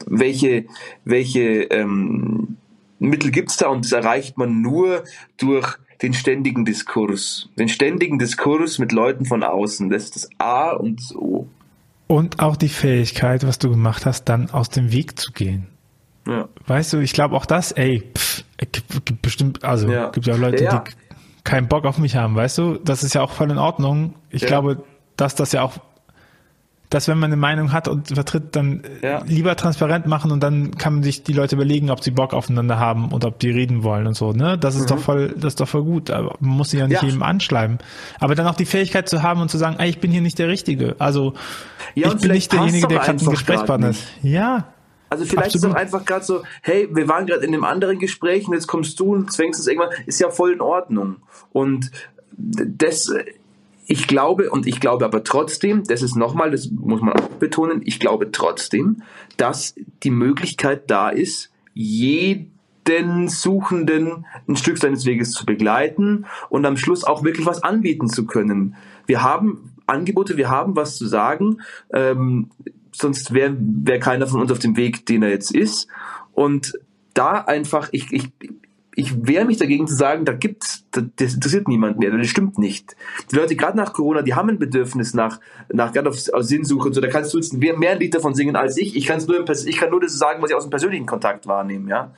welche, welche ähm, Mittel gibt's da und das erreicht man nur durch den ständigen Diskurs. Den ständigen Diskurs mit Leuten von außen. Das ist das A und das O. Und auch die Fähigkeit, was du gemacht hast, dann aus dem Weg zu gehen. Ja. Weißt du, ich glaube auch das, ey, pff, gibt bestimmt, also ja. gibt ja Leute, ja, ja. die keinen Bock auf mich haben, weißt du? Das ist ja auch voll in Ordnung. Ich glaube, dass das ja auch dass wenn man eine Meinung hat und vertritt, dann äh, ja. lieber transparent machen und dann kann man sich die Leute überlegen, ob sie Bock aufeinander haben und ob die reden wollen und so, ne? Das ist mhm. doch voll, das ist doch voll gut. Aber man muss sich ja nicht ja. jedem anschleimen. Aber dann auch die Fähigkeit zu haben und zu sagen, ey, ich bin hier nicht der Richtige. Also ja, ich bin nicht derjenige, der gerade ein Gesprächspartner ist. Ja. Also vielleicht Absolut. ist doch einfach gerade so, hey, wir waren gerade in einem anderen Gespräch und jetzt kommst du und zwängst es irgendwann, ist ja voll in Ordnung. Und das ich glaube, und ich glaube aber trotzdem, das ist nochmal, das muss man auch betonen, ich glaube trotzdem, dass die Möglichkeit da ist, jeden Suchenden ein Stück seines Weges zu begleiten und am Schluss auch wirklich was anbieten zu können. Wir haben Angebote, wir haben was zu sagen, ähm, sonst wäre wär keiner von uns auf dem Weg, den er jetzt ist. Und da einfach, ich, ich, ich wehre mich dagegen zu sagen, da gibt's, das interessiert niemand mehr, das stimmt nicht. Die Leute, gerade nach Corona, die haben ein Bedürfnis nach, nach gerade auf, auf Sinnsuche und so, da kannst du jetzt mehr, mehr ein Lied davon singen als ich. Ich, kann's nur ich kann nur das sagen, was ich aus dem persönlichen Kontakt wahrnehme, ja.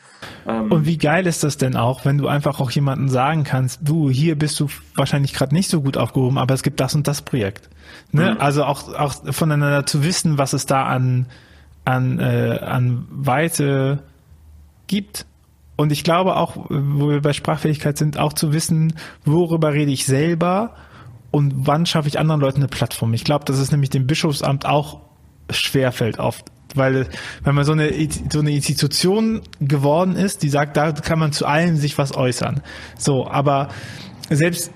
Ähm. Und wie geil ist das denn auch, wenn du einfach auch jemandem sagen kannst, du, hier bist du wahrscheinlich gerade nicht so gut aufgehoben, aber es gibt das und das Projekt. Ne? Mhm. Also auch, auch voneinander zu wissen, was es da an, an, äh, an Weite gibt und ich glaube auch, wo wir bei Sprachfähigkeit sind, auch zu wissen, worüber rede ich selber und wann schaffe ich anderen Leuten eine Plattform. Ich glaube, dass es nämlich dem Bischofsamt auch schwerfällt oft. Weil, wenn man so eine, so eine Institution geworden ist, die sagt, da kann man zu allem sich was äußern. So, aber selbst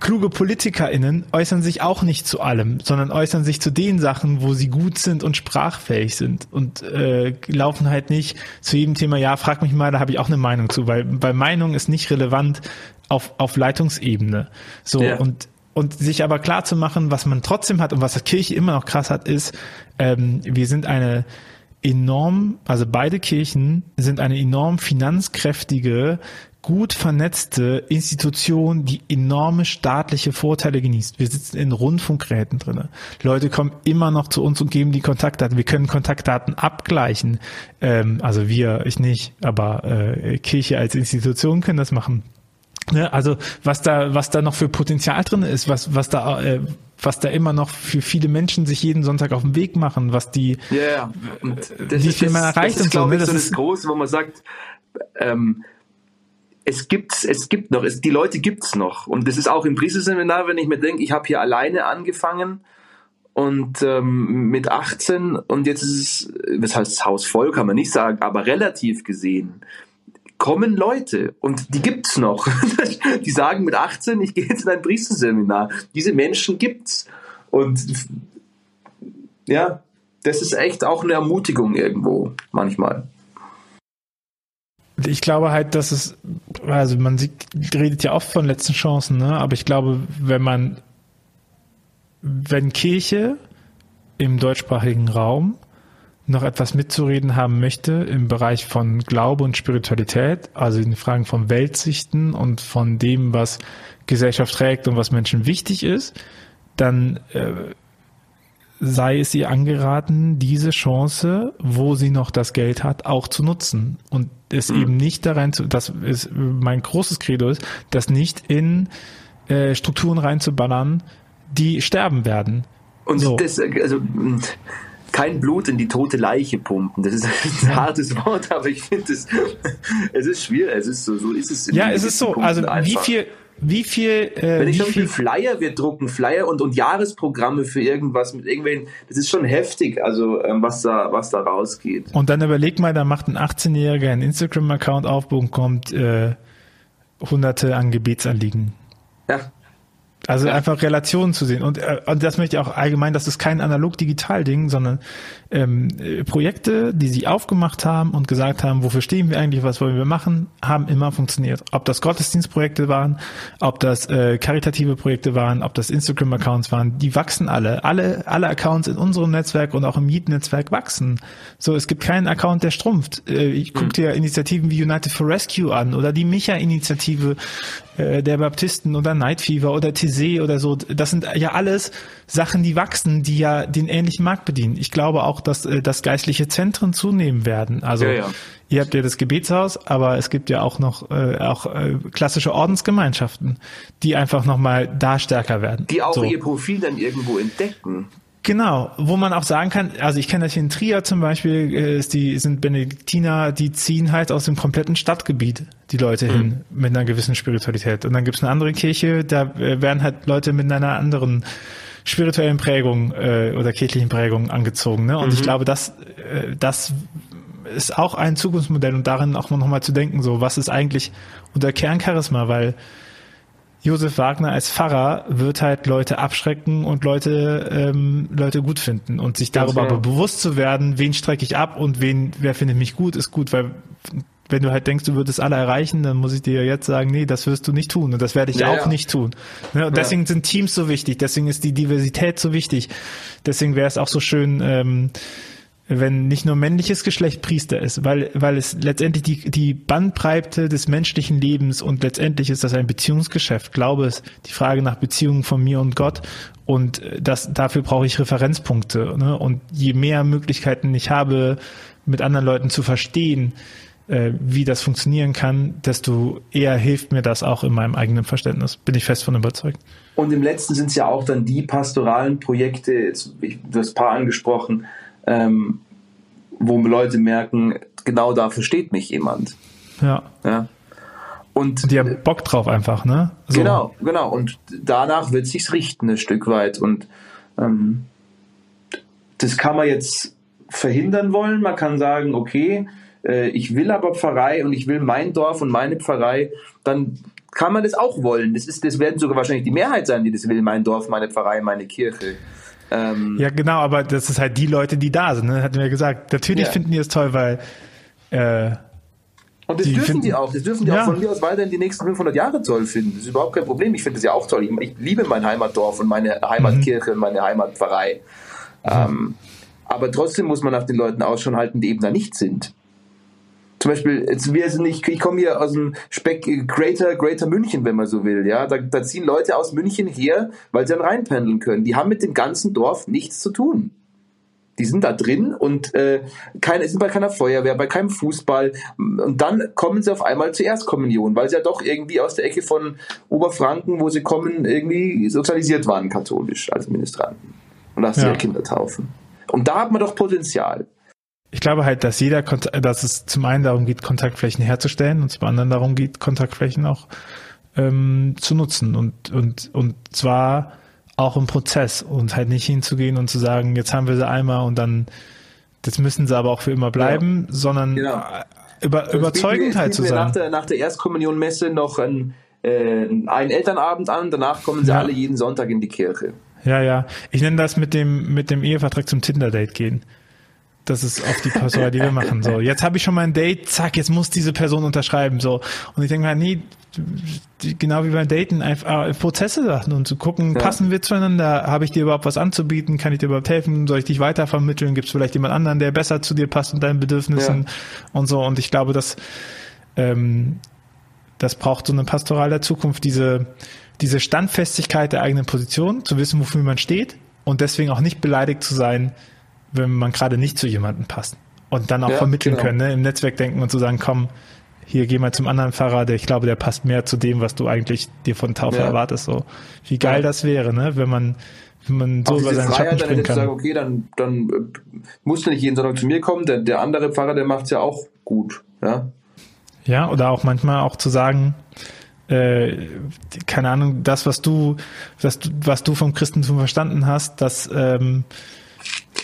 kluge PolitikerInnen äußern sich auch nicht zu allem, sondern äußern sich zu den Sachen, wo sie gut sind und sprachfähig sind und äh, laufen halt nicht zu jedem Thema, ja, frag mich mal, da habe ich auch eine Meinung zu, weil, weil Meinung ist nicht relevant auf, auf Leitungsebene. So, ja. und und sich aber klar zu machen, was man trotzdem hat und was die Kirche immer noch krass hat, ist, ähm, wir sind eine enorm, also beide Kirchen sind eine enorm finanzkräftige, gut vernetzte Institution, die enorme staatliche Vorteile genießt. Wir sitzen in Rundfunkgeräten drinne. Leute kommen immer noch zu uns und geben die Kontaktdaten. Wir können Kontaktdaten abgleichen. Ähm, also wir, ich nicht, aber äh, Kirche als Institution können das machen. Ne, also was da, was da noch für Potenzial drin ist, was, was da, äh, was da immer noch für viele Menschen sich jeden Sonntag auf den Weg machen, was die, das wie viel man erreicht das ist, und so. Ne? Das, das ist groß, wo man sagt, ähm, es gibt, es gibt noch, es, die Leute gibt's noch. Und das ist auch im Priesterseminar, wenn ich mir denke, ich habe hier alleine angefangen und ähm, mit 18 und jetzt ist es, das heißt Haus voll, kann man nicht sagen, aber relativ gesehen kommen Leute und die gibt's noch. <laughs> die sagen mit 18, ich gehe jetzt in ein Priesterseminar. Diese Menschen gibt's. Und ja, das ist echt auch eine Ermutigung irgendwo manchmal ich glaube halt, dass es, also man sieht, redet ja oft von letzten Chancen, ne? aber ich glaube, wenn man, wenn Kirche im deutschsprachigen Raum noch etwas mitzureden haben möchte im Bereich von Glaube und Spiritualität, also in Fragen von Weltsichten und von dem, was Gesellschaft trägt und was Menschen wichtig ist, dann äh, sei es ihr angeraten, diese Chance, wo sie noch das Geld hat, auch zu nutzen und es mhm. eben nicht da rein zu, das ist mein großes Credo ist, das nicht in äh, Strukturen reinzuballern, die sterben werden. Und so. das, also kein Blut in die tote Leiche pumpen. Das ist ein <laughs> hartes Wort, aber ich finde es, es ist schwierig. Es ist so, so ist es. Ja, es ist so. Also einfach. wie viel, wie viel, äh, wenn ich schon viel Flyer, wir drucken Flyer und, und Jahresprogramme für irgendwas mit irgendwelchen, das ist schon heftig, also ähm, was da, was da rausgeht. Und dann überleg mal, da macht ein 18-Jähriger einen Instagram-Account auf und kommt äh, hunderte an Gebetsanliegen. Ja. Also ja. einfach Relationen zu sehen. Und, äh, und das möchte ich auch allgemein, das ist kein analog-digital-Ding, sondern ähm, Projekte, die sie aufgemacht haben und gesagt haben, wofür stehen wir eigentlich, was wollen wir machen, haben immer funktioniert. Ob das Gottesdienstprojekte waren, ob das äh, karitative Projekte waren, ob das Instagram-Accounts waren, die wachsen alle. Alle, alle Accounts in unserem Netzwerk und auch im Meet-Netzwerk wachsen. So, es gibt keinen Account, der strumpft. Äh, ich guck mhm. dir Initiativen wie United for Rescue an oder die Micha-Initiative äh, der Baptisten oder Night Fever oder TC oder so. Das sind ja alles Sachen, die wachsen, die ja den ähnlichen Markt bedienen. Ich glaube auch, dass, äh, dass geistliche Zentren zunehmen werden. Also ja, ja. ihr habt ja das Gebetshaus, aber es gibt ja auch noch äh, auch äh, klassische Ordensgemeinschaften, die einfach nochmal da stärker werden. Die auch so. ihr Profil dann irgendwo entdecken. Genau, wo man auch sagen kann, also ich kenne das hier in Trier zum Beispiel, äh, ist die, sind Benediktiner, die ziehen halt aus dem kompletten Stadtgebiet die Leute mhm. hin mit einer gewissen Spiritualität. Und dann gibt es eine andere Kirche, da äh, werden halt Leute mit einer anderen spirituellen Prägung äh, oder kirchlichen Prägung angezogen. Ne? Und mhm. ich glaube, das, äh, das ist auch ein Zukunftsmodell und darin auch nochmal zu denken, so was ist eigentlich unter Kerncharisma, weil Josef Wagner als Pfarrer wird halt Leute abschrecken und Leute ähm, Leute gut finden und sich darüber aber bewusst zu werden, wen strecke ich ab und wen wer findet mich gut, ist gut, weil wenn du halt denkst, du würdest alle erreichen, dann muss ich dir jetzt sagen, nee, das wirst du nicht tun und das werde ich ja, auch ja. nicht tun. Ne? Und deswegen ja. sind Teams so wichtig, deswegen ist die Diversität so wichtig, deswegen wäre es auch so schön, ähm, wenn nicht nur männliches Geschlecht Priester ist, weil, weil es letztendlich die, die Bandbreite des menschlichen Lebens und letztendlich ist das ein Beziehungsgeschäft. Glaube es, die Frage nach Beziehungen von mir und Gott und das, dafür brauche ich Referenzpunkte. Ne? Und je mehr Möglichkeiten ich habe, mit anderen Leuten zu verstehen, äh, wie das funktionieren kann, desto eher hilft mir das auch in meinem eigenen Verständnis. Bin ich fest von überzeugt. Und im letzten sind es ja auch dann die pastoralen Projekte, ich, ein paar angesprochen, ähm, wo Leute merken, genau dafür steht mich jemand. Ja. ja. Und die haben Bock drauf einfach, ne? So. Genau, genau. Und danach wird sich's richten, ein Stück weit. Und ähm, das kann man jetzt verhindern wollen. Man kann sagen, okay, äh, ich will aber Pfarrei und ich will mein Dorf und meine Pfarrei, dann kann man das auch wollen. Das, ist, das werden sogar wahrscheinlich die Mehrheit sein, die das will. Mein Dorf, meine Pfarrei, meine Kirche. Ähm, ja, genau, aber das ist halt die Leute, die da sind, ne? hatten wir gesagt. Natürlich ja. finden die es toll, weil. Äh, und das die dürfen finden, die auch. Das dürfen die ja. auch von mir aus weiterhin die nächsten 500 Jahre toll finden. Das ist überhaupt kein Problem. Ich finde das ja auch toll. Ich, ich, liebe mein Heimatdorf und meine Heimatkirche mhm. und meine Heimatpfarrei. Mhm. Ähm, aber trotzdem muss man nach den Leuten Ausschau halten, die eben da nicht sind zum Beispiel, jetzt, wir sind nicht, ich komme hier aus dem Speck Greater, Greater München, wenn man so will, ja. Da, da ziehen Leute aus München her, weil sie dann reinpendeln können. Die haben mit dem ganzen Dorf nichts zu tun. Die sind da drin und äh, keine, sind bei keiner Feuerwehr, bei keinem Fußball. Und dann kommen sie auf einmal zur Erstkommunion, weil sie ja doch irgendwie aus der Ecke von Oberfranken, wo sie kommen, irgendwie sozialisiert waren, katholisch als Ministranten. Und lassen ja. ihre Kinder taufen. Und da hat man doch Potenzial ich glaube halt, dass jeder, dass es zum einen darum geht, Kontaktflächen herzustellen und zum anderen darum geht, Kontaktflächen auch ähm, zu nutzen und, und, und zwar auch im Prozess und halt nicht hinzugehen und zu sagen, jetzt haben wir sie einmal und dann, das müssen sie aber auch für immer bleiben, ja. sondern genau. über, also überzeugend halt zu sein. Nach der, nach der Erstkommunionmesse noch ein, äh, einen Elternabend an, danach kommen sie ja. alle jeden Sonntag in die Kirche. Ja, ja. Ich nenne das mit dem, mit dem Ehevertrag zum Tinder-Date gehen. Das ist auf die Passwort, die wir machen. So, jetzt habe ich schon mal ein Date, zack, jetzt muss diese Person unterschreiben. So. Und ich denke mir, nee, genau wie beim Daten, einfach äh, Prozesse sachen und zu gucken, ja. passen wir zueinander, habe ich dir überhaupt was anzubieten, kann ich dir überhaupt helfen, soll ich dich weitervermitteln, gibt es vielleicht jemand anderen, der besser zu dir passt und deinen Bedürfnissen ja. und so. Und ich glaube, dass ähm, das braucht so eine Pastoral der Zukunft, diese, diese Standfestigkeit der eigenen Position, zu wissen, wofür man steht und deswegen auch nicht beleidigt zu sein, wenn man gerade nicht zu jemandem passt. Und dann auch ja, vermitteln genau. können, ne? im Netzwerk denken und zu sagen, komm, hier geh mal zum anderen Fahrer, der ich glaube, der passt mehr zu dem, was du eigentlich dir von Taufe ja. erwartest. So, wie geil ja. das wäre, ne? Wenn man, wenn man so über seinen Schatten springen kann. Sagen, okay, dann, dann äh, musst du nicht jeden Sonntag zu mir kommen. Der, der andere Pfarrer, der macht's ja auch gut, ja. Ja, oder auch manchmal auch zu sagen, äh, keine Ahnung, das, was du, was du, was du vom Christentum verstanden hast, dass ähm,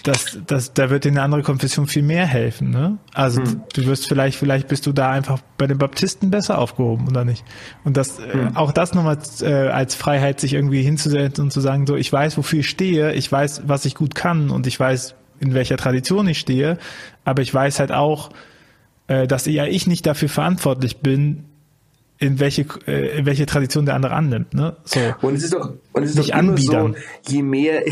das, das, da wird dir eine andere Konfession viel mehr helfen. Ne? Also hm. du wirst vielleicht, vielleicht bist du da einfach bei den Baptisten besser aufgehoben oder nicht. Und das, äh, hm. äh, auch das nochmal äh, als Freiheit, sich irgendwie hinzusetzen und zu sagen, so ich weiß, wofür ich stehe, ich weiß, was ich gut kann und ich weiß, in welcher Tradition ich stehe, aber ich weiß halt auch, äh, dass ja ich nicht dafür verantwortlich bin, in welche, äh, in welche Tradition der andere annimmt. Ne? So. Und es ist doch, und es ist doch immer anbiedern. so, je mehr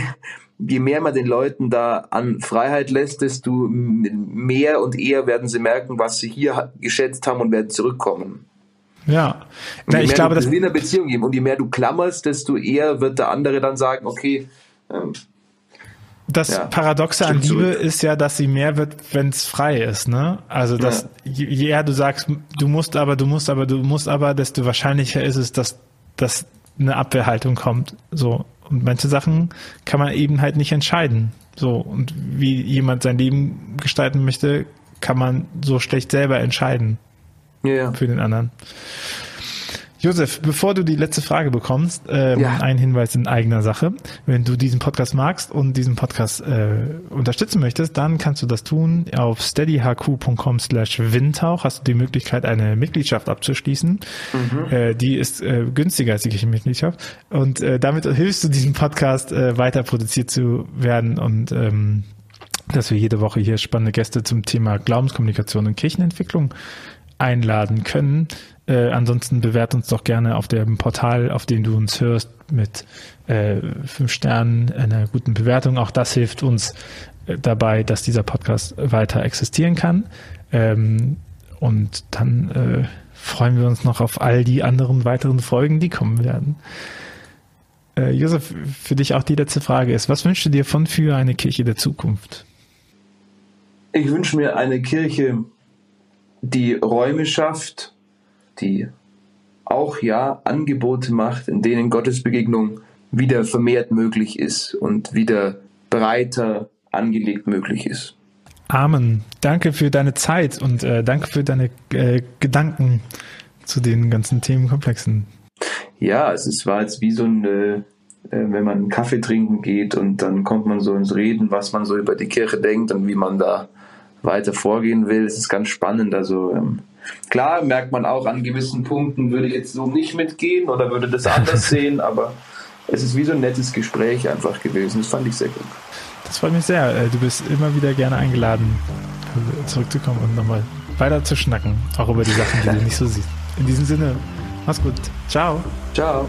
je mehr man den Leuten da an Freiheit lässt, desto mehr und eher werden sie merken, was sie hier geschätzt haben und werden zurückkommen. Ja, Na, ich glaube, dass in einer Beziehung geben und je mehr du klammerst, desto eher wird der andere dann sagen, okay. Ähm, das ja, Paradoxe an Liebe zurück. ist ja, dass sie mehr wird, wenn es frei ist, ne? Also dass ja. je eher du sagst, du musst aber, du musst aber, du musst aber, desto wahrscheinlicher ist es, dass, dass eine Abwehrhaltung kommt. So und manche Sachen kann man eben halt nicht entscheiden. So, und wie jemand sein Leben gestalten möchte, kann man so schlecht selber entscheiden. Ja, ja. Für den anderen. Josef, bevor du die letzte Frage bekommst, ähm, ja. ein Hinweis in eigener Sache. Wenn du diesen Podcast magst und diesen Podcast äh, unterstützen möchtest, dann kannst du das tun. Auf steadyhq.com slash windtauch hast du die Möglichkeit, eine Mitgliedschaft abzuschließen. Mhm. Äh, die ist äh, günstiger als die Kirchenmitgliedschaft. Und äh, damit hilfst du diesem Podcast äh, weiter produziert zu werden und ähm, dass wir jede Woche hier spannende Gäste zum Thema Glaubenskommunikation und Kirchenentwicklung einladen können. Äh, ansonsten bewert uns doch gerne auf dem Portal, auf dem du uns hörst, mit äh, fünf Sternen, einer guten Bewertung. Auch das hilft uns äh, dabei, dass dieser Podcast weiter existieren kann. Ähm, und dann äh, freuen wir uns noch auf all die anderen weiteren Folgen, die kommen werden. Äh, Josef, für dich auch die letzte Frage ist, was wünschst du dir von für eine Kirche der Zukunft? Ich wünsche mir eine Kirche, die Räume schafft, die auch ja Angebote macht, in denen Gottesbegegnung wieder vermehrt möglich ist und wieder breiter angelegt möglich ist. Amen. Danke für deine Zeit und äh, danke für deine äh, Gedanken zu den ganzen Themenkomplexen. Ja, es ist, war jetzt wie so ein, äh, wenn man einen Kaffee trinken geht und dann kommt man so ins Reden, was man so über die Kirche denkt und wie man da weiter vorgehen will. Es ist ganz spannend. Also ähm, Klar merkt man auch an gewissen Punkten, würde ich jetzt so nicht mitgehen oder würde das anders <laughs> sehen, aber es ist wie so ein nettes Gespräch einfach gewesen. Das fand ich sehr gut. Das freut mich sehr. Äh, du bist immer wieder gerne eingeladen, zurückzukommen und nochmal weiter zu schnacken, auch über die Sachen, die du <laughs> nicht so siehst. In diesem Sinne, mach's gut. Ciao. Ciao.